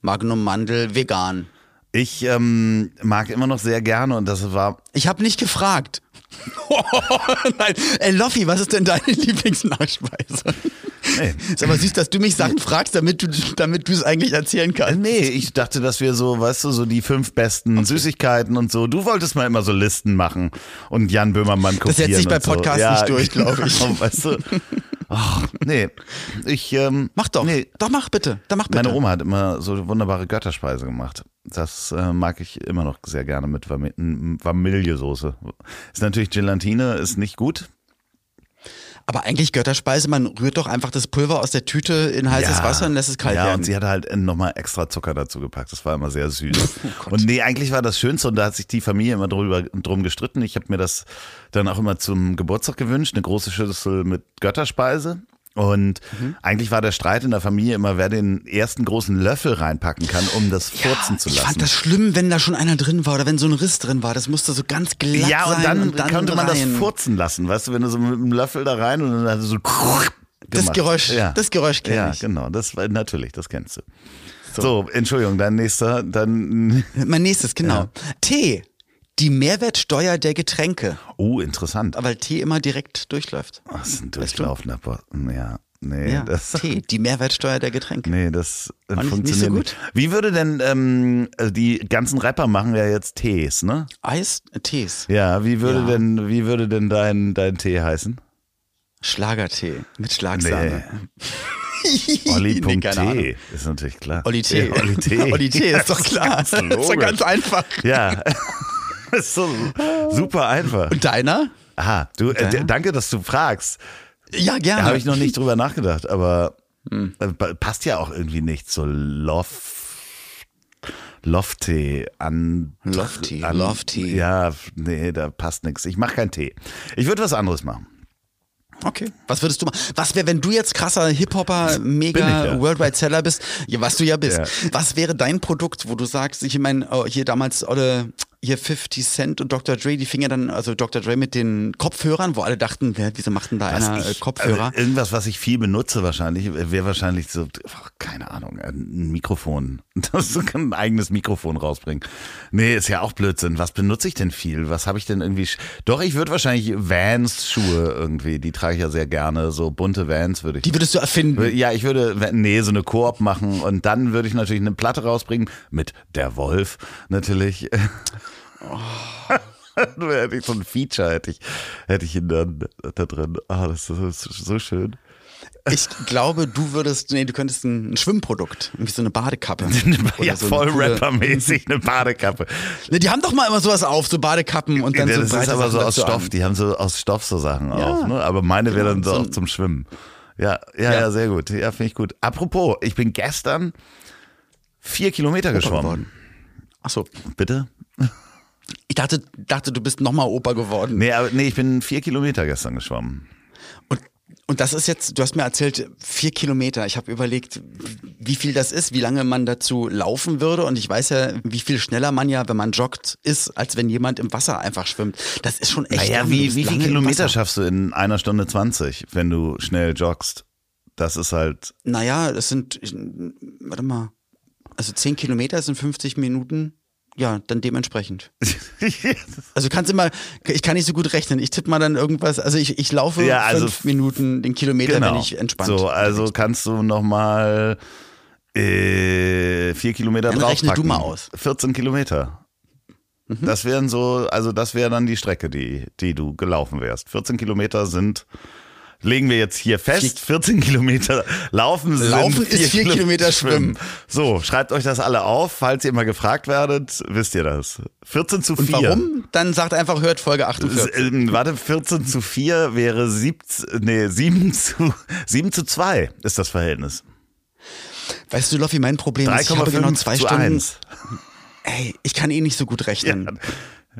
Magnum Mandel vegan. ich ähm, mag immer noch sehr gerne und das war Ich habe nicht gefragt. Nein. Ey, Loffi, was ist denn deine Lieblingsnachspeise? Nee. Ist aber süß, dass du mich Sachen fragst, damit du damit du es eigentlich erzählen kannst. Nee, ich dachte, dass wir so, weißt du, so die fünf besten Süßigkeiten und so. Du wolltest mal immer so Listen machen und Jan Böhmermann kopieren. setzt sich bei und so. Podcasts ja, nicht durch, glaub ich. Genau, weißt du? Ach, nee, ich, ähm, Mach doch. Nee, Doch, mach bitte. Doch, mach bitte. meine Oma hat immer so wunderbare Götterspeise gemacht. Das äh, mag ich immer noch sehr gerne mit Vanillesoße. Ist natürlich Gelatine, ist nicht gut. Aber eigentlich Götterspeise, man rührt doch einfach das Pulver aus der Tüte in heißes Ja. Wasser und lässt es kalt ja, werden. und sie hatte halt nochmal extra Zucker dazu gepackt. Das war immer sehr süß. Oh und nee, eigentlich war das Schönste und da hat sich die Familie immer drüber, drum gestritten. Ich habe mir das dann auch immer zum Geburtstag gewünscht, eine große Schüssel mit Götterspeise. Und Mhm. eigentlich war der Streit in der Familie immer, wer den ersten großen Löffel reinpacken kann, um das furzen zu ich lassen. fand das schlimm, wenn da schon einer drin war oder wenn so ein Riss drin war. Das musste so ganz glatt ja, und sein. dann, konnte man rein. das furzen lassen, weißt du, wenn du so mit dem Löffel da rein und dann so Das gemacht. Geräusch, ja. das Geräusch kenne Ja, ich. genau, das natürlich, das kennst du. So, Entschuldigung, dein nächster, dann Mein nächstes, genau. Ja. Tee. Die Mehrwertsteuer der Getränke. Oh, interessant. Weil Tee immer direkt durchläuft. Das ist ein durchlaufender Posten. Ja, nee, Ja, das. Tee. Die Mehrwertsteuer der Getränke. Nee, das äh, nicht funktioniert so nicht. gut? Wie würde denn, ähm, also die ganzen Rapper machen ja jetzt Tees, ne? Eis, äh, Tees. Ja, wie würde Ja. denn, wie würde denn dein, dein Tee heißen? Schlagertee mit Schlagsahne. Nee, Ahnung. Tee ist natürlich klar. Olli Tee. Ja, Olli Tee. Olli Tee ist doch klar. Das ist doch logisch. ganz einfach. Ja. ist so super einfach. Und deiner? Aha, du, äh, danke, dass du fragst. Ja, Da gerne. habe ich noch nicht drüber nachgedacht, aber Hm. Passt ja auch irgendwie nicht so Loft. Lofty an. Lofty, an, Lofty. Ja, nee, da passt nichts. Ich mache keinen Tee. Ich würde was anderes machen. Okay. Was würdest du machen? Was wäre, wenn du jetzt krasser Hip-Hopper, mega ja. Worldwide Seller bist, was du ja bist. Ja. Was wäre dein Produkt, wo du sagst, ich meine, oh, hier damals, oder hier 50 Cent und Dr. Dre, die fingen ja dann, also Dr. Dre mit den Kopfhörern, wo alle dachten, wer, wieso macht denn da Was einer ich- äh, Kopfhörer? Also irgendwas, was ich viel benutze wahrscheinlich, wäre wahrscheinlich so, keine Ahnung, ein Mikrofon. Das kann ein eigenes Mikrofon rausbringen. Nee, ist ja auch Blödsinn. Was benutze ich denn viel? Was habe ich denn irgendwie? Doch, ich würde wahrscheinlich Vans-Schuhe irgendwie, die trage ich ja sehr gerne. So bunte Vans würde ich. die würdest du erfinden. Ja, ich würde, nee, so eine Koop machen und dann würde ich natürlich eine Platte rausbringen mit der Wolf natürlich. Du hätte ich so ein Feature hätte ich, hätte ich ihn dann da drin. Ah, das ist so schön. Ich glaube, du würdest, nee, du könntest ein, ein Schwimmprodukt, irgendwie so eine Badekappe. Ja, so voll rappermäßig eine Badekappe. Ne, die haben doch mal immer sowas auf, so Badekappen und dann Ja, so das ist aber so aus Stoff. an. Die haben so aus Stoff so Sachen Ja. auf. Ne? Aber meine wäre Genau, dann so so auch zum Schwimmen. Ja, ja, ja, Ja. sehr gut. Ja, finde ich gut. Apropos, ich bin gestern vier Kilometer geschwommen. geworden. Ach so. Bitte? Ich dachte, dachte, du bist nochmal Opa geworden. Nee, aber, nee, ich bin vier Kilometer gestern geschwommen. Und, und das ist jetzt, du hast mir erzählt, vier Kilometer. Ich habe überlegt, wie viel das ist, wie lange man dazu laufen würde. Und ich weiß ja, wie viel schneller man ja, wenn man joggt, ist, als wenn jemand im Wasser einfach schwimmt. Das ist schon echt Naja, wie, wie viel lange im Kilometer schaffst du in einer Stunde 20, wenn du schnell joggst? Das ist halt. Naja, das sind, warte mal, also zehn Kilometer sind 50 Minuten. Ja, dann dementsprechend. Also kannst immer, ich kann nicht so gut rechnen. Ich tippe mal dann irgendwas, also ich, ich laufe Ja, also fünf Minuten den Kilometer, wenn ich entspannt Genau. So, also kannst du nochmal äh, vier Kilometer Dann draufpacken. rechne du mal aus. 14 Kilometer. Mhm. Das wären so, also das wäre dann die Strecke, die, die du gelaufen wärst. 14 Kilometer sind, legen wir jetzt hier fest, 14 Kilometer laufen sind Laufen ist vier Kilo- Kilometer schwimmen. So, schreibt euch das alle auf, falls ihr mal gefragt werdet, wisst ihr das. 14 zu 4. Und warum? Dann sagt einfach, hört Folge 48. Ähm, warte, 14 zu 4 wäre 17, nee, 7 zu, 7 zu 2 ist das Verhältnis. Weißt du, Loffi, mein Problem ist, ich habe 3,5 genau zwei Stunden. 1. Ey, ich kann eh nicht so gut rechnen.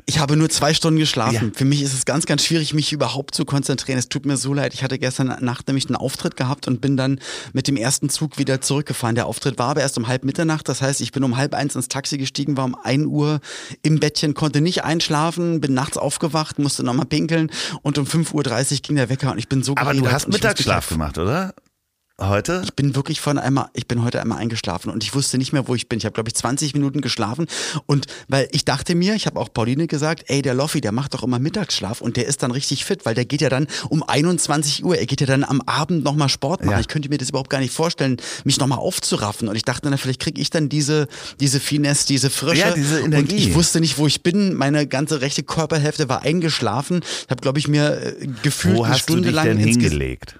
Ich habe nur zwei Stunden geschlafen. Ja. Für mich ist es ganz, ganz schwierig, mich überhaupt zu konzentrieren. Es tut mir so leid. Ich hatte gestern Nacht nämlich einen Auftritt gehabt und bin dann mit dem ersten Zug wieder zurückgefahren. Der Auftritt war aber erst um halb Mitternacht. Das heißt, ich bin um halb eins ins Taxi gestiegen, war um ein Uhr im Bettchen, konnte nicht einschlafen, bin nachts aufgewacht, musste nochmal pinkeln und um 5.30 Uhr ging der Wecker und ich bin so Aber du hast Mittagsschlaf gemacht, oder? Heute? ich bin wirklich von einmal, ich bin heute einmal eingeschlafen und ich wusste nicht mehr, wo ich bin. Ich habe, glaube ich, 20 Minuten geschlafen und weil ich dachte mir, ich habe auch Pauline gesagt, ey, der Loffi, der macht doch immer Mittagsschlaf und der ist dann richtig fit, weil der geht ja dann um 21 Uhr, er geht ja dann am Abend nochmal Sport machen. Ja. Ich könnte mir das überhaupt gar nicht vorstellen, mich nochmal aufzuraffen und ich dachte, na, vielleicht kriege ich dann diese, diese Finesse, diese Frische Ja, diese und Energie. ich wusste nicht, wo ich bin. Meine ganze rechte Körperhälfte war eingeschlafen. Ich habe, glaube ich, mir äh, gefühlt Wo eine Stunde lang denn hingelegt?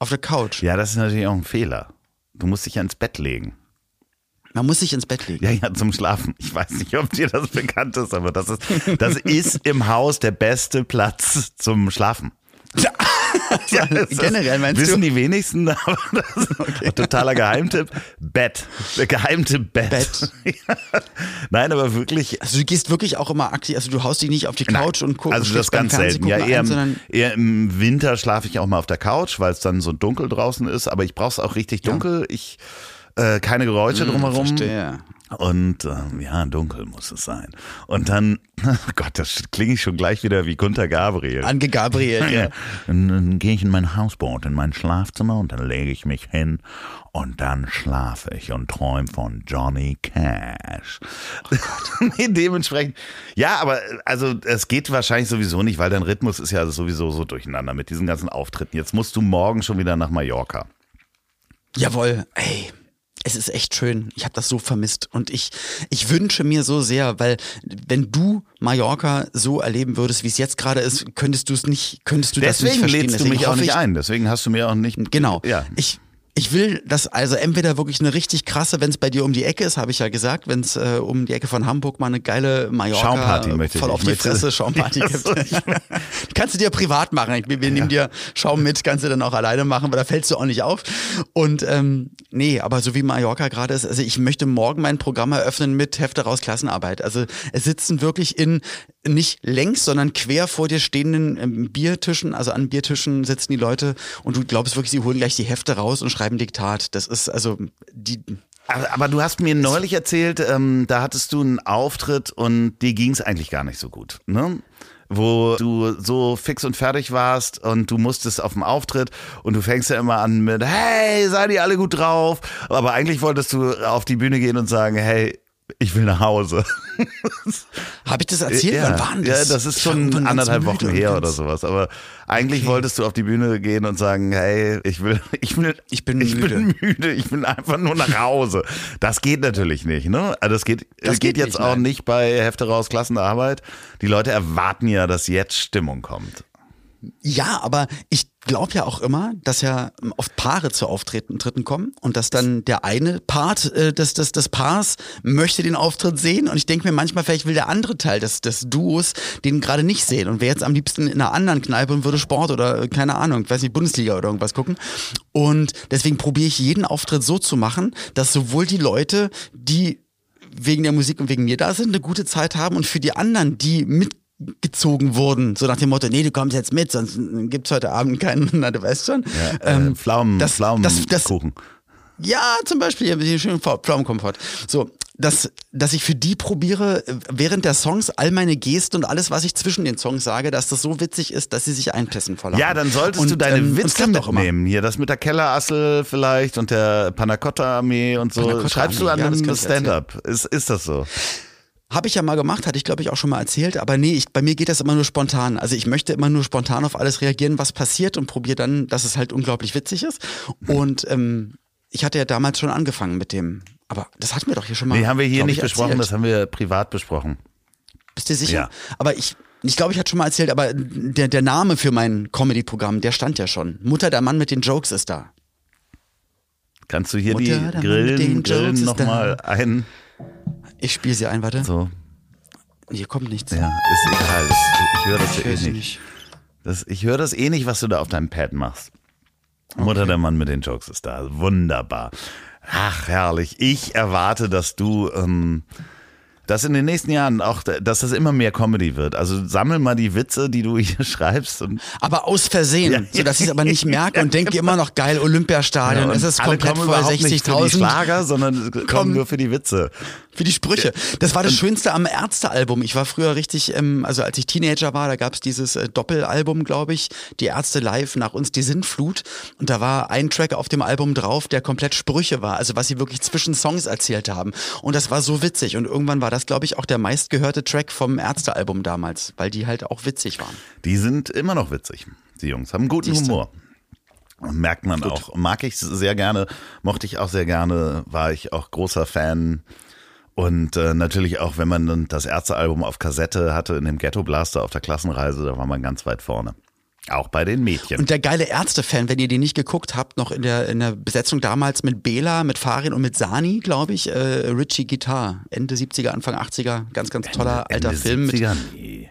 Auf der Couch. Ja, das ist natürlich auch ein Fehler. Du musst dich ja ins Bett legen. Man muss sich ins Bett legen. Ja, ja, zum Schlafen. Ich weiß nicht, ob dir das bekannt ist, aber das ist, das ist im Haus der beste Platz zum Schlafen. Ja, das- Generell meinst wissen du? die wenigsten, aber das ist ein totaler Geheimtipp. Bett. Der Geheimtipp Bett. Bett. Nein, aber wirklich. Also du gehst wirklich auch immer aktiv, also du haust dich nicht auf die Couch und guckst Also das ganz selten. Ja, eher, ein, im, eher im Winter schlafe ich auch mal auf der Couch, weil es dann so dunkel draußen ist. Aber ich brauche es auch richtig dunkel. Ich äh, keine Geräusche drumherum. Hm, Verstehe. Und ähm, ja, dunkel muss es sein. Und dann, oh Gott, das klinge ich schon gleich wieder wie Gunter Gabriel. Ange Gabriel. Ja. Dann, dann gehe ich in mein Hausboot, in mein Schlafzimmer und dann lege ich mich hin und dann schlafe ich und träume von Johnny Cash. nee, dementsprechend. Ja, aber also es geht wahrscheinlich sowieso nicht, weil dein Rhythmus ist ja sowieso so durcheinander mit diesen ganzen Auftritten. Jetzt musst du morgen schon wieder nach Mallorca. Jawohl, ey. Es ist echt schön. Ich habe das so vermisst. Und ich, ich wünsche mir so sehr, weil wenn du Mallorca so erleben würdest, wie es jetzt gerade ist, könntest du es nicht, könntest du das nicht Deswegen verstehen. lädst du mich auch nicht ich, ein. Deswegen hast du mir auch nicht. Genau. Ja. Ich, Ich will, dass also entweder wirklich eine richtig krasse, wenn es bei dir um die Ecke ist, habe ich ja gesagt, wenn es äh, um die Ecke von Hamburg mal eine geile Mallorca Schaumparty möchte ich. voll auf Ich die möchte- Fresse Schaumparty Ja, gibt. kannst du dir privat machen. Ich, wir wir nehmen dir Schaum mit, kannst du dann auch alleine machen, aber da fällst du auch nicht auf. Und ähm, nee, aber so wie Mallorca gerade ist, also ich möchte morgen mein Programm eröffnen mit Hefte raus Klassenarbeit. Also es sitzen wirklich in nicht längs, sondern quer vor dir stehenden ähm, Biertischen, also an Biertischen sitzen die Leute und du glaubst wirklich, sie holen gleich die Hefte raus und schreiben Diktat. Das ist also die Aber, aber du hast mir neulich erzählt, ähm, da hattest du einen Auftritt und dir ging es eigentlich gar nicht so gut, ne? Wo du so fix und fertig warst und du musstest auf dem Auftritt und du fängst ja immer an mit, hey, seid ihr alle gut drauf? Aber eigentlich wolltest du auf die Bühne gehen und sagen, hey, ich will nach Hause. Habe ich das erzählt? ja, Wann war das? ja, das ist schon anderthalb Wochen her oder sowas. Aber eigentlich wolltest du auf die Bühne gehen und sagen, hey, ich will, ich will, Ich bin ich müde. bin müde, ich will einfach nur nach Hause. Das geht natürlich nicht, ne? Also das geht, Das geht, geht jetzt nicht, auch nein. nicht bei Hefte raus Klassenarbeit. Die Leute erwarten ja, dass jetzt Stimmung kommt. Ja, aber ich glaube ja auch immer, dass ja oft Paare zu Auftritten Tritten kommen und dass dann der eine Part äh, des, des, des Paars möchte den Auftritt sehen und ich denke mir manchmal, vielleicht will der andere Teil des, des Duos den gerade nicht sehen und wäre jetzt am liebsten in einer anderen Kneipe und würde Sport oder äh, keine Ahnung, weiß nicht, Bundesliga oder irgendwas gucken. Und deswegen probiere ich jeden Auftritt so zu machen, dass sowohl die Leute, die wegen der Musik und wegen mir da sind, eine gute Zeit haben und für die anderen, die mitgezogen wurden, so nach dem Motto, nee, du kommst jetzt mit, sonst gibt's heute Abend keinen, na, du weißt schon. Ja, äh, Pflaumen, das- das- das- Pflaumenkuchen. Ja, zum Beispiel hier, hier schön Pflaumenkomfort. So, dass, dass ich für die probiere, äh, während der Songs all meine Gesten und alles, was ich zwischen den Songs sage, dass das so witzig ist, dass sie sich einpissen vor Lachen. Ja, dann solltest Und, du deine ähm, es Witze mitnehmen. Hier, das mit der Kellerassel vielleicht und der Panacotta-Armee und so. Schreibst du an ja, das einem Stand-up? Ist, ist das so? Habe ich ja mal gemacht, hatte ich glaube ich auch schon mal erzählt, aber nee, ich, bei mir geht das immer nur spontan. Also ich möchte immer nur spontan auf alles reagieren, was passiert und probiere dann, dass es halt unglaublich witzig ist. Und ähm, ich hatte ja damals schon angefangen mit dem, aber das hatten wir doch hier schon mal. Nee, haben wir hier nicht ich, besprochen, erzählt. das haben wir privat besprochen. Bist du sicher? Ja. Aber ich, ich glaube, ich hatte schon mal erzählt, aber der, der Name für mein Comedy-Programm, der stand ja schon. Mutter, der Mann mit den Jokes ist da. Kannst du hier Mutter, die Grillen, Grillen nochmal ein? Ich spiele sie ein, warte. So, Hier kommt nichts. ja, ist egal. Ich höre das Ich ja eh nicht. nicht. Das, ich höre das eh nicht, was du da auf deinem Pad machst. Mutter, der Mann mit den Jokes ist da. Wunderbar. Ach, herrlich. Ich erwarte, dass du, ähm, dass in den nächsten Jahren auch, dass das immer mehr Comedy wird. Also sammel mal die Witze, die du hier schreibst Aber aus Versehen, Ja. sodass ich es aber nicht merke und denke immer noch geil, Olympiastadion, und es ist komplett voll, überhaupt nicht für die 60.000 Schlager, sondern kommen Kommen- nur für die Witze. für die Sprüche. Das war das Schönste am Ärztealbum. Ich war früher richtig, ähm, also als ich Teenager war, da gab es dieses äh, Doppelalbum, glaube ich, die Ärzte live nach uns die Sintflut. Und da war ein Track auf dem Album drauf, der komplett Sprüche war, also was sie wirklich zwischen Songs erzählt haben. Und das war so witzig. Und irgendwann war das, glaube ich, auch der meistgehörte Track vom Ärztealbum damals, weil die halt auch witzig waren. Die sind immer noch witzig. Die Jungs haben guten Siehste. Humor. Merkt man auch. Mag ich sehr gerne, mochte ich auch sehr gerne, war ich auch großer Fan. Und äh, natürlich auch, wenn man dann das Ärztealbum auf Kassette hatte in dem Ghetto Blaster auf der Klassenreise, da war man ganz weit vorne. Auch bei den Mädchen. Und der geile Ärzte-Fan, wenn ihr die nicht geguckt habt, noch in der, in der Besetzung damals mit Bela, mit Farin und mit Sani, glaube ich, äh, Richie Guitar, Ende 70er, Anfang 80er, ganz, ganz toller alter Ende Film. Mit, 70er? Nee.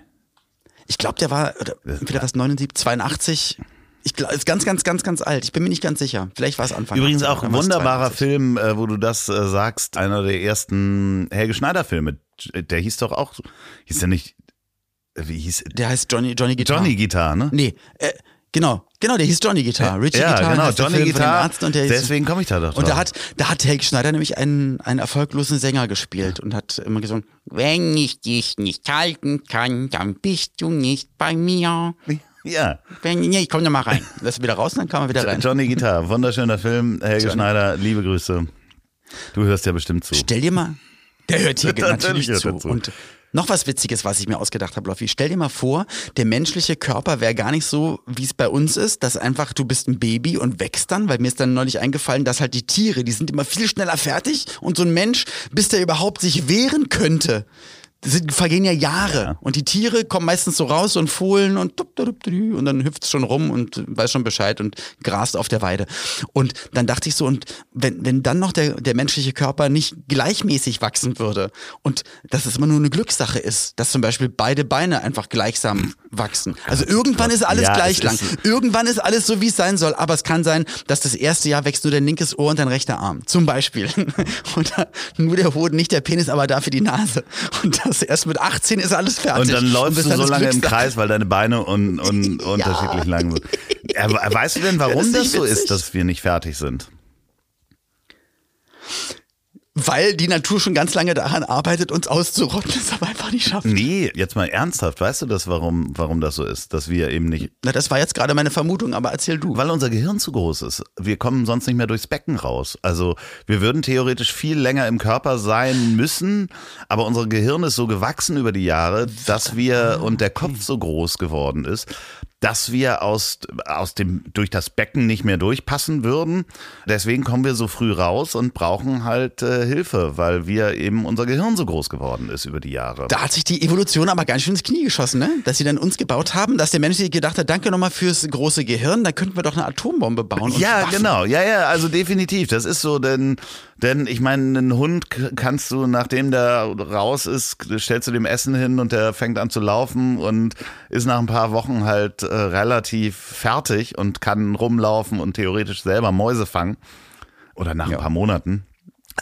ich glaube, der war, oder entweder was 79, 82. Ich glaube, ist ganz, ganz, ganz, ganz alt. Ich bin mir nicht ganz sicher. Vielleicht war es Anfang. Übrigens 80er, auch ein wunderbarer 82. Film, äh, wo du das äh, sagst. Einer der ersten Helge Schneider-Filme. Der hieß doch auch, hieß der nicht, wie hieß, Der heißt Johnny, Johnny Guitar. Johnny Guitar, ne? Nee, äh, genau, genau, der hieß Johnny Guitar. Richie ja, Guitar genau, Johnny Guitar. Arzt und der hieß- Deswegen komme ich da doch drauf. Und da hat, da hat Helge Schneider nämlich einen, einen erfolglosen Sänger gespielt und hat immer gesungen, wenn ich dich nicht halten kann, dann bist du nicht bei mir. ja, Wenn, nee, ich komm noch mal rein. Lass wieder raus, dann kann man wieder rein. Johnny Guitar, wunderschöner Film. Helge Johnny. Schneider, liebe Grüße. Du hörst ja bestimmt zu. Stell dir mal, der hört hier Natürlich natürlich hört zu. zu. Und noch was Witziges, was ich mir ausgedacht habe, Loffi. Stell dir mal vor, der menschliche Körper wäre gar nicht so, wie es bei uns ist, dass einfach du bist ein Baby und wächst dann, weil mir ist dann neulich eingefallen, dass halt die Tiere, die sind immer viel schneller fertig und so ein Mensch, bis der überhaupt sich wehren könnte, sind, vergehen ja Jahre. Ja. Und die Tiere kommen meistens so raus und fohlen und und dann hüpft's schon rum und weiß schon Bescheid und grast auf der Weide. Und dann dachte ich so, und wenn, wenn dann noch der, der menschliche Körper nicht gleichmäßig wachsen würde und dass es immer nur eine Glückssache ist, dass zum Beispiel beide Beine einfach gleichsam wachsen. Also irgendwann ist alles Ja, gleich es lang. ist- Irgendwann ist alles so, wie es sein soll. Aber es kann sein, dass das erste Jahr wächst nur dein linkes Ohr und dein rechter Arm. Zum Beispiel. Und nur der Hoden, nicht der Penis, aber dafür die Nase. Und das erst mit 18 ist alles fertig. Und dann läufst bis du so lange im. Kreis, weil deine Beine un, un, unterschiedlich lang sind. Weißt du denn, warum das nicht so ist, dass wir nicht fertig sind? Weil die Natur schon ganz lange daran arbeitet, uns auszurotten, es aber einfach nicht schafft. Nee, jetzt mal ernsthaft, weißt du das, warum, warum das so ist, dass wir eben nicht, Na, das war jetzt gerade meine Vermutung, aber erzähl du. weil unser Gehirn zu groß ist. Wir kommen sonst nicht mehr durchs Becken raus. Also wir würden theoretisch viel länger im Körper sein müssen, aber unser Gehirn ist so gewachsen über die Jahre, dass wir und der Kopf so groß geworden ist, dass wir aus, aus dem, durch das Becken nicht mehr durchpassen würden. Deswegen kommen wir so früh raus und brauchen halt äh, Hilfe, weil wir eben unser Gehirn so groß geworden ist über die Jahre. Da hat sich die Evolution aber ganz schön ins Knie geschossen, ne? Dass sie dann uns gebaut haben, dass der Mensch sich gedacht hat, danke nochmal fürs große Gehirn, dann könnten wir doch eine Atombombe bauen. Und Ja, Waffen. genau. Ja, ja, also definitiv. Das ist so, denn, denn ich meine, einen Hund kannst du, nachdem der raus ist, stellst du dem Essen hin und der fängt an zu laufen und ist nach ein paar Wochen halt äh, relativ fertig und kann rumlaufen und theoretisch selber Mäuse fangen. Oder nach Ja. ein paar Monaten.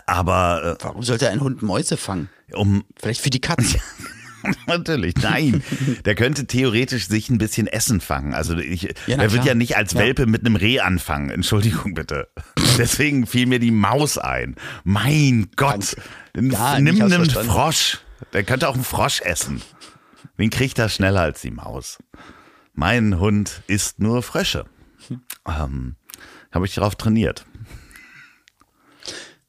Aber Warum sollte ein Hund Mäuse fangen? äh, um Vielleicht für die Katze. Natürlich, nein. Der könnte theoretisch sich ein bisschen Essen fangen. Also ich, Ja, er wird ja nicht als Ja. Welpe mit einem Reh anfangen. Entschuldigung bitte. Deswegen fiel mir die Maus ein. Mein Gott. Gar Nimm einen verstanden. Frosch. Der könnte auch einen Frosch essen. Den kriegt er schneller als die Maus. Mein Hund isst nur Frösche. Ähm, Habe ich darauf trainiert.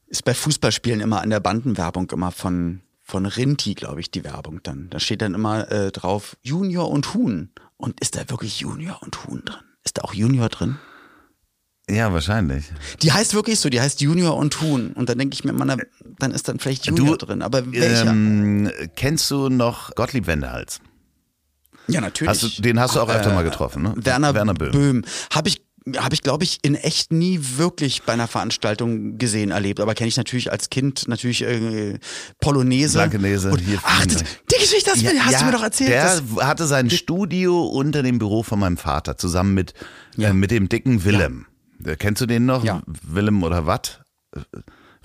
Ist bei Fußballspielen immer an der Bandenwerbung immer von, von Rinti, glaube ich, die Werbung dann. Da steht dann immer äh, drauf Junior und Huhn. Und ist da wirklich Junior und Huhn drin? Ist da auch Junior drin? Ja, wahrscheinlich. Die heißt wirklich so, die heißt Junior und Huhn. Und dann denke ich mir immer, dann ist dann vielleicht Junior drin. Aber welcher? Ähm, kennst du noch Gottlieb Wendehals? ja, natürlich. Hast du, den hast du auch öfter mal getroffen, ne? Werner, Werner Böhm. Böhm. Habe ich, habe ich glaube ich, in echt nie wirklich bei einer Veranstaltung gesehen, erlebt. Aber kenne ich natürlich als Kind natürlich äh, Polonaise. Blankenese, Und, hier ach, das, die Geschichte hast, du- hast du mir doch erzählt. Der das- hatte sein Studio unter dem Büro von meinem Vater, zusammen mit, Ja. äh, mit dem dicken Willem. Äh, Kennst du den noch? Ja. Willem oder was? Äh,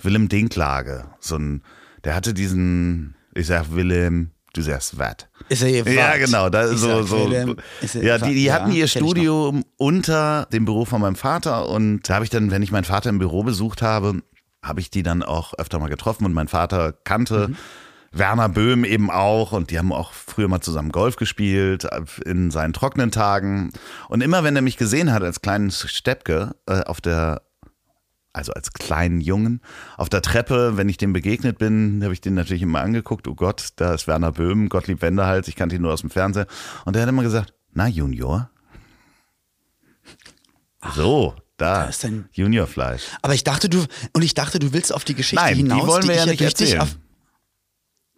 Willem Dinklage. So ein, der hatte diesen, ich sag Willem, du sagst wat. ist er gewagt. Ja, genau. Da, Ich so, so, er ja, die, die hatten Ja, ihr. Studio unter dem Büro von meinem Vater und da habe ich dann, wenn ich meinen Vater im Büro besucht habe, habe ich die dann auch öfter mal getroffen und mein Vater kannte Mhm. Werner Böhm eben auch und die haben auch früher mal zusammen Golf gespielt in seinen trockenen Tagen und immer wenn er mich gesehen hat als kleinen Steppke äh, auf der also als kleinen Jungen, auf der Treppe, wenn ich dem begegnet bin, habe ich den natürlich immer angeguckt, oh Gott, da ist Werner Böhm, Gottlieb Wendehals, ich kannte ihn nur aus dem Fernsehen. Und der hat immer gesagt, na Junior. So, da, da ist ein- Juniorfleisch. Aber ich dachte, du, und ich dachte, du willst auf die Geschichte Nein, die hinaus, wollen wir ich ja nicht erzählen. auf-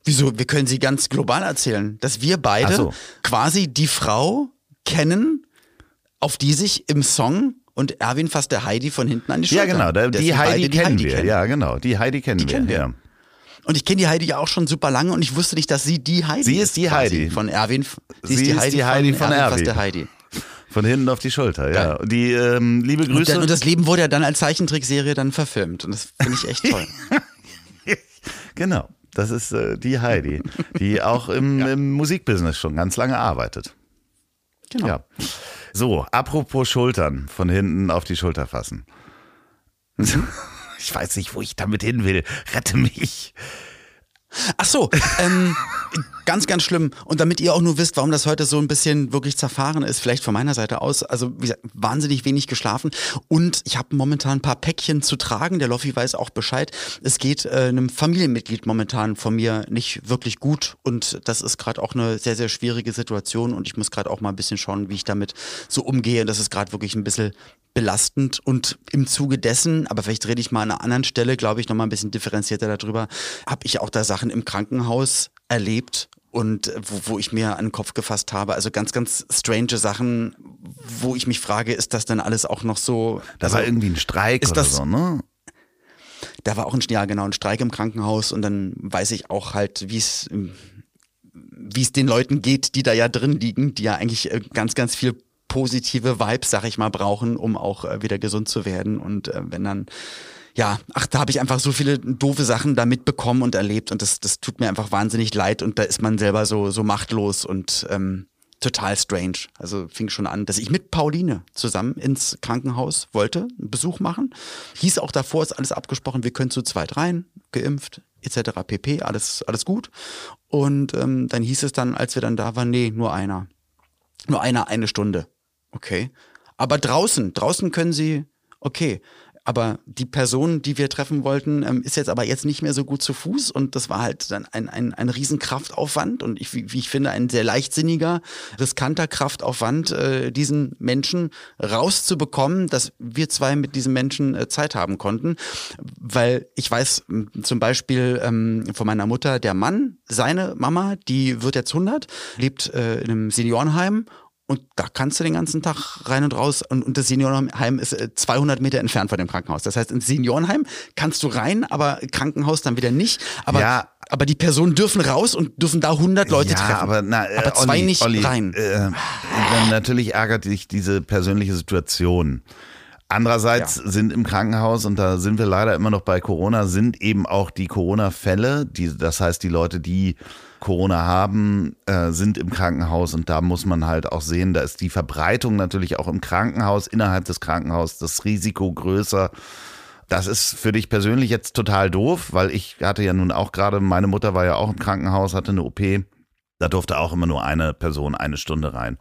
Wieso? Wir können sie ganz global erzählen, dass wir beide so. quasi die Frau kennen, auf die sich im Song und Erwin fasst der Heidi von hinten an die Ja, Schulter. genau, da, die wir Heidi beide kennen wir. kennen. Ja, genau, die Heidi kennen wir. kennen wir. Ja. Und ich kenne die Heidi ja auch schon super lange und ich wusste nicht, dass sie die Heidi Sie ist die Heidi. Von Erwin. Sie ist die Heidi von Erwin Erwin. fasst der Heidi. Von hinten auf die Schulter, ja. Geil. Die ähm, liebe Und, Grüße. dann, und das Leben wurde ja dann als Zeichentrickserie dann verfilmt und das finde ich echt toll. Genau, das ist äh, die Heidi, die auch im, im Musikbusiness schon ganz lange arbeitet. Genau. Ja. So, apropos Schultern, von hinten auf die Schulter fassen. Ich weiß nicht, wo ich damit hin will. Rette mich. Ach so, ähm, ganz, ganz schlimm. Und damit ihr auch nur wisst, warum das heute so ein bisschen wirklich zerfahren ist, vielleicht von meiner Seite aus, also wie gesagt, wahnsinnig wenig geschlafen. Und ich habe momentan ein paar Päckchen zu tragen. Der Loffi weiß auch Bescheid. Es geht äh, einem Familienmitglied momentan von mir nicht wirklich gut. Und das ist gerade auch eine sehr, sehr schwierige Situation. Und ich muss gerade auch mal ein bisschen schauen, wie ich damit so umgehe. Das ist gerade wirklich ein bisschen belastend und im Zuge dessen, aber vielleicht rede ich mal an einer anderen Stelle, glaube ich, nochmal ein bisschen differenzierter darüber, habe ich auch da Sachen im Krankenhaus erlebt und wo, wo ich mir an den Kopf gefasst habe. Also ganz, ganz strange Sachen, wo ich mich frage, ist das denn alles auch noch so? Da also, war irgendwie ein Streik ist oder das- so, ne? da war auch ein, ja, genau, ein Streik im Krankenhaus und dann weiß ich auch halt, wie es wie es den Leuten geht, die da ja drin liegen, die ja eigentlich äh, ganz, ganz viel positive Vibes, sag ich mal, brauchen, um auch äh, wieder gesund zu werden. Und äh, wenn dann, ja, ach, da habe ich einfach so viele doofe Sachen da mitbekommen und erlebt und das, das tut mir einfach wahnsinnig leid und da ist man selber so, so machtlos und ähm, total strange. Also fing schon an, dass ich mit Pauline zusammen ins Krankenhaus wollte, einen Besuch machen. Hieß auch davor, ist alles abgesprochen, wir können zu zweit rein, geimpft, etc. pp, alles, alles gut. Und ähm, dann hieß es dann, als wir dann da waren, nee, nur einer. Nur einer eine Stunde. Okay. Aber draußen, draußen können sie, okay. Aber die Person, die wir treffen wollten, ähm, ist jetzt aber jetzt nicht mehr so gut zu Fuß. Und das war halt dann ein, ein, ein riesen Kraftaufwand und ich, wie ich finde, ein sehr leichtsinniger, riskanter Kraftaufwand, äh, diesen Menschen rauszubekommen, dass wir zwei mit diesem Menschen äh, Zeit haben konnten. Weil ich weiß zum Beispiel ähm, von meiner Mutter, der Mann, seine Mama, die wird jetzt 100, lebt äh, in einem Seniorenheim und da kannst du den ganzen Tag rein und raus. Und, und das Seniorenheim ist äh, 200 Meter entfernt von dem Krankenhaus. Das heißt, ins Seniorenheim kannst du rein, aber Krankenhaus dann wieder nicht. Aber, Ja. aber die Personen dürfen raus und dürfen da 100 Leute ja, treffen. aber, na, äh, aber zwei Olli, nicht Olli, rein. Äh, dann natürlich ärgert dich diese persönliche Situation. Andererseits sind im Krankenhaus, und da sind wir leider immer noch bei Corona, sind eben auch die Corona-Fälle, die, das heißt die Leute, die Corona haben, äh, sind im Krankenhaus und da muss man halt auch sehen, da ist die Verbreitung natürlich auch im Krankenhaus, innerhalb des Krankenhauses, das Risiko größer. Das ist für dich persönlich jetzt total doof, weil ich hatte ja nun auch gerade, meine Mutter war ja auch im Krankenhaus, hatte eine OP. Da durfte auch immer nur eine Person eine Stunde rein.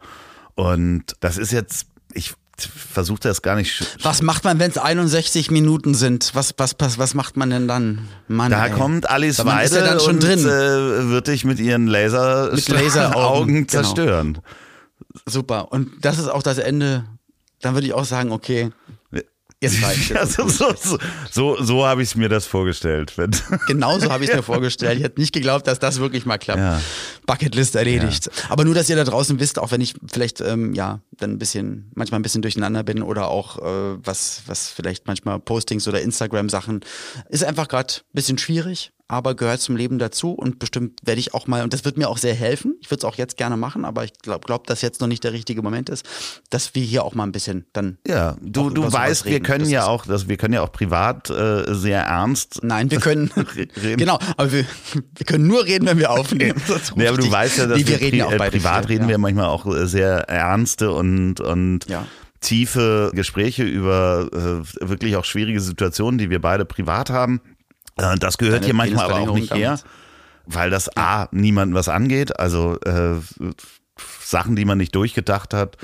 Und das ist jetzt, ich versuche das gar nicht. was macht man, wenn es 61 Minuten sind? Was, was, was, was macht man denn dann? Mann, Da ey. kommt Alice man ist Weide ja dann schon und drin. Äh, wird dich mit ihren Laser Mit Laseraugen, Augen genau. zerstören. Super. Und das ist auch das Ende. Dann würde ich auch sagen, okay, jetzt reicht Ja, so so, so, so, so habe ich mir das vorgestellt. Wenn, Genauso habe ich es mir vorgestellt. Ich hätte nicht geglaubt, dass das wirklich mal klappt. Ja. Bucketlist erledigt. Aber nur, dass ihr da draußen wisst, auch wenn ich vielleicht ähm, ja dann ein bisschen, manchmal ein bisschen durcheinander bin oder auch äh, was, was vielleicht manchmal Postings oder Instagram-Sachen, ist einfach gerade ein bisschen schwierig, aber gehört zum Leben dazu und bestimmt werde ich auch mal, und das wird mir auch sehr helfen, ich würde es auch jetzt gerne machen, aber ich glaube, glaub, dass jetzt noch nicht der richtige Moment ist, dass wir hier auch mal ein bisschen dann ja, du, du weißt, wir reden. können Das ja auch, das, wir können ja auch privat äh, sehr ernst. Nein, wir können. Reden. genau, aber wir, wir können nur reden, wenn wir aufnehmen. Nee, aber du weißt ja, dass Nee, wir reden ja auch äh, beide privat viel, reden ja. wir manchmal auch äh, sehr ernste und, und Ja. tiefe Gespräche über äh, wirklich auch schwierige Situationen, die wir beide privat haben. Äh, das gehört Deine hier manchmal aber auch nicht her, weil das A, niemandem was angeht. Also äh, Sachen, die man nicht durchgedacht hat,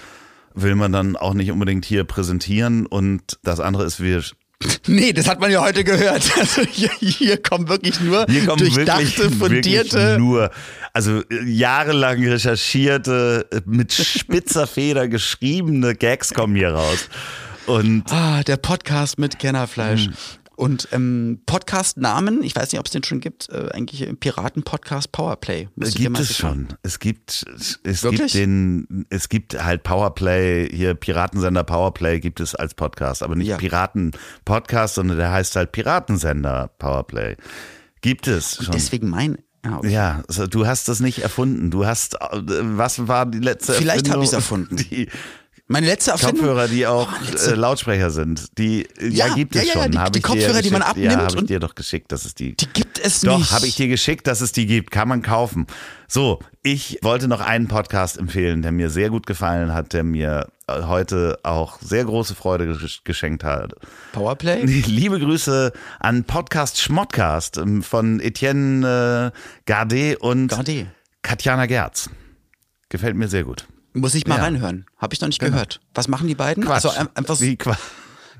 will man dann auch nicht unbedingt hier präsentieren. Und das andere ist, wir Nee, das hat man ja heute gehört. Also hier, hier kommen wirklich nur Hier kommen durchdachte, wirklich, fundierte. wirklich nur, also äh, jahrelang recherchierte, äh, mit spitzer Feder geschriebene Gags kommen hier raus. Und ah, der Podcast mit Kennerfleisch. Und ähm, Podcast-Namen, ich weiß nicht, ob es den schon gibt, äh, eigentlich äh, Piraten-Podcast Powerplay. Müsst gibt es schon. Es gibt, es Wirklich? gibt den, es gibt halt Powerplay, hier Piratensender Powerplay gibt es als Podcast, aber nicht Ja. Piraten-Podcast, sondern der heißt halt Piratensender Powerplay. Gibt es schon. Deswegen mein. Ja, okay. Ja, also du hast das nicht erfunden. Du hast, äh, was war die letzte Vielleicht hab Erfindung? ich's erfunden. Die, Meine letzte Erfindung. Kopfhörer, die auch Oh, äh, Lautsprecher sind. Die ja, Ja, gibt es ja, ja, schon. die- die ich dir Kopfhörer, die man geschickt. Ja, abnimmt habe ich dir doch geschickt, dass es die. Die gibt es doch, nicht. habe ich dir geschickt, dass es die gibt. Kann man kaufen. So, ich wollte noch einen Podcast empfehlen, der mir sehr gut gefallen hat, der mir äh, heute auch sehr große Freude gesch- geschenkt hat. Powerplay? Liebe Grüße an Podcast Schmottcast ähm, von Etienne äh, Gardet und Gardet. Katjana Gerz. Gefällt mir sehr gut. Muss ich mal Ja. reinhören. Habe ich noch nicht gehört. Was machen die beiden? Quatsch. Also ein- einfach so. Die Qua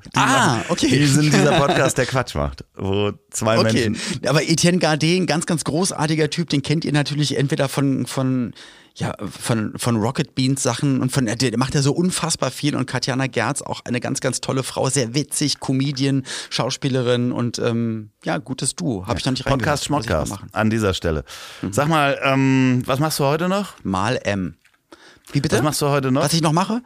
die Ah, machen- okay. Die sind dieser Podcast, der Quatsch macht, wo zwei Okay, Menschen. aber Etienne Gardet, ein ganz, ganz großartiger Typ, den kennt ihr natürlich entweder von, von ja, von, von Rocket Beans Sachen und von, der macht ja so unfassbar viel und Katjana Gerz auch eine ganz, ganz tolle Frau, sehr witzig, Comedian, Schauspielerin und ähm, ja, gutes Duo. Habe ich noch nicht Podcast Schmodcast an dieser Stelle. Mhm. Sag mal, ähm, was machst du heute noch? Mal M. Wie bitte? Was machst du heute noch? Was ich noch mache?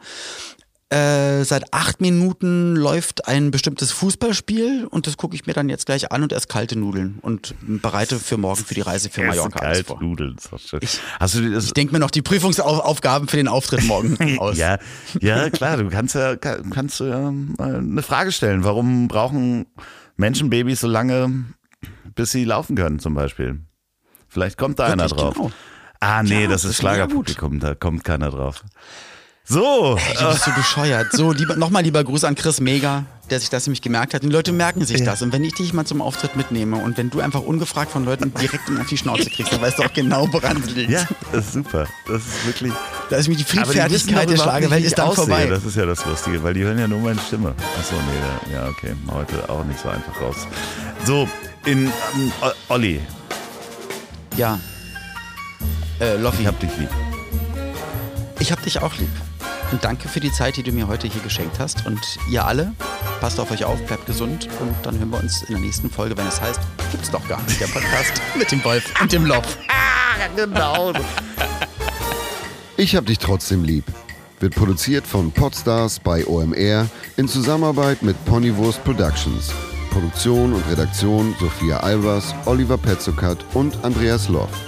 Äh, seit acht Minuten läuft ein bestimmtes Fußballspiel und das gucke ich mir dann jetzt gleich an und esse kalte Nudeln und bereite für morgen für die Reise für Mallorca alles vor. Nudeln, ist doch schön. Ich, Hast du das? Ich denke mir noch die Prüfungsaufgaben für den Auftritt morgen aus. ja, ja, klar, du kannst ja kannst ja eine Frage stellen. Warum brauchen Menschenbabys so lange, bis sie laufen können, zum Beispiel? Vielleicht kommt da Wirklich, einer drauf. Genau. Ah, nee, ja, das ist Schlagerpublikum, da kommt keiner drauf. So. Ey, du bist so bescheuert. So, lieber, nochmal lieber Gruß an Chris Mega, der sich das nämlich gemerkt hat. Die Leute merken sich ja. das. Und wenn ich dich mal zum Auftritt mitnehme und wenn du einfach ungefragt von Leuten direkt auf die Schnauze kriegst, dann weißt du auch genau, woran es liegt. Ja, das ist super. Das ist wirklich. Da ist mir die Friedfertigkeit der Schlagerwelt ist dann vorbei. Das ist ja das Lustige, weil die hören ja nur meine Stimme. Achso, nee, ja, okay. Heute auch nicht so einfach raus. So, in ähm, Olli. Ja. Äh, Loffi. Ich hab dich lieb. Ich hab dich auch lieb. Und danke für die Zeit, die du mir heute hier geschenkt hast. Und ihr alle, passt auf euch auf, bleibt gesund. Und dann hören wir uns in der nächsten Folge, wenn es heißt, gibt's doch gar nicht, der Podcast mit dem Wolf und dem Lopf. genau. Ich hab dich trotzdem lieb. Wird produziert von Podstars bei OMR in Zusammenarbeit mit Ponywurst Productions. Produktion und Redaktion Sophia Albers, Oliver Petzokat und Andreas Loff.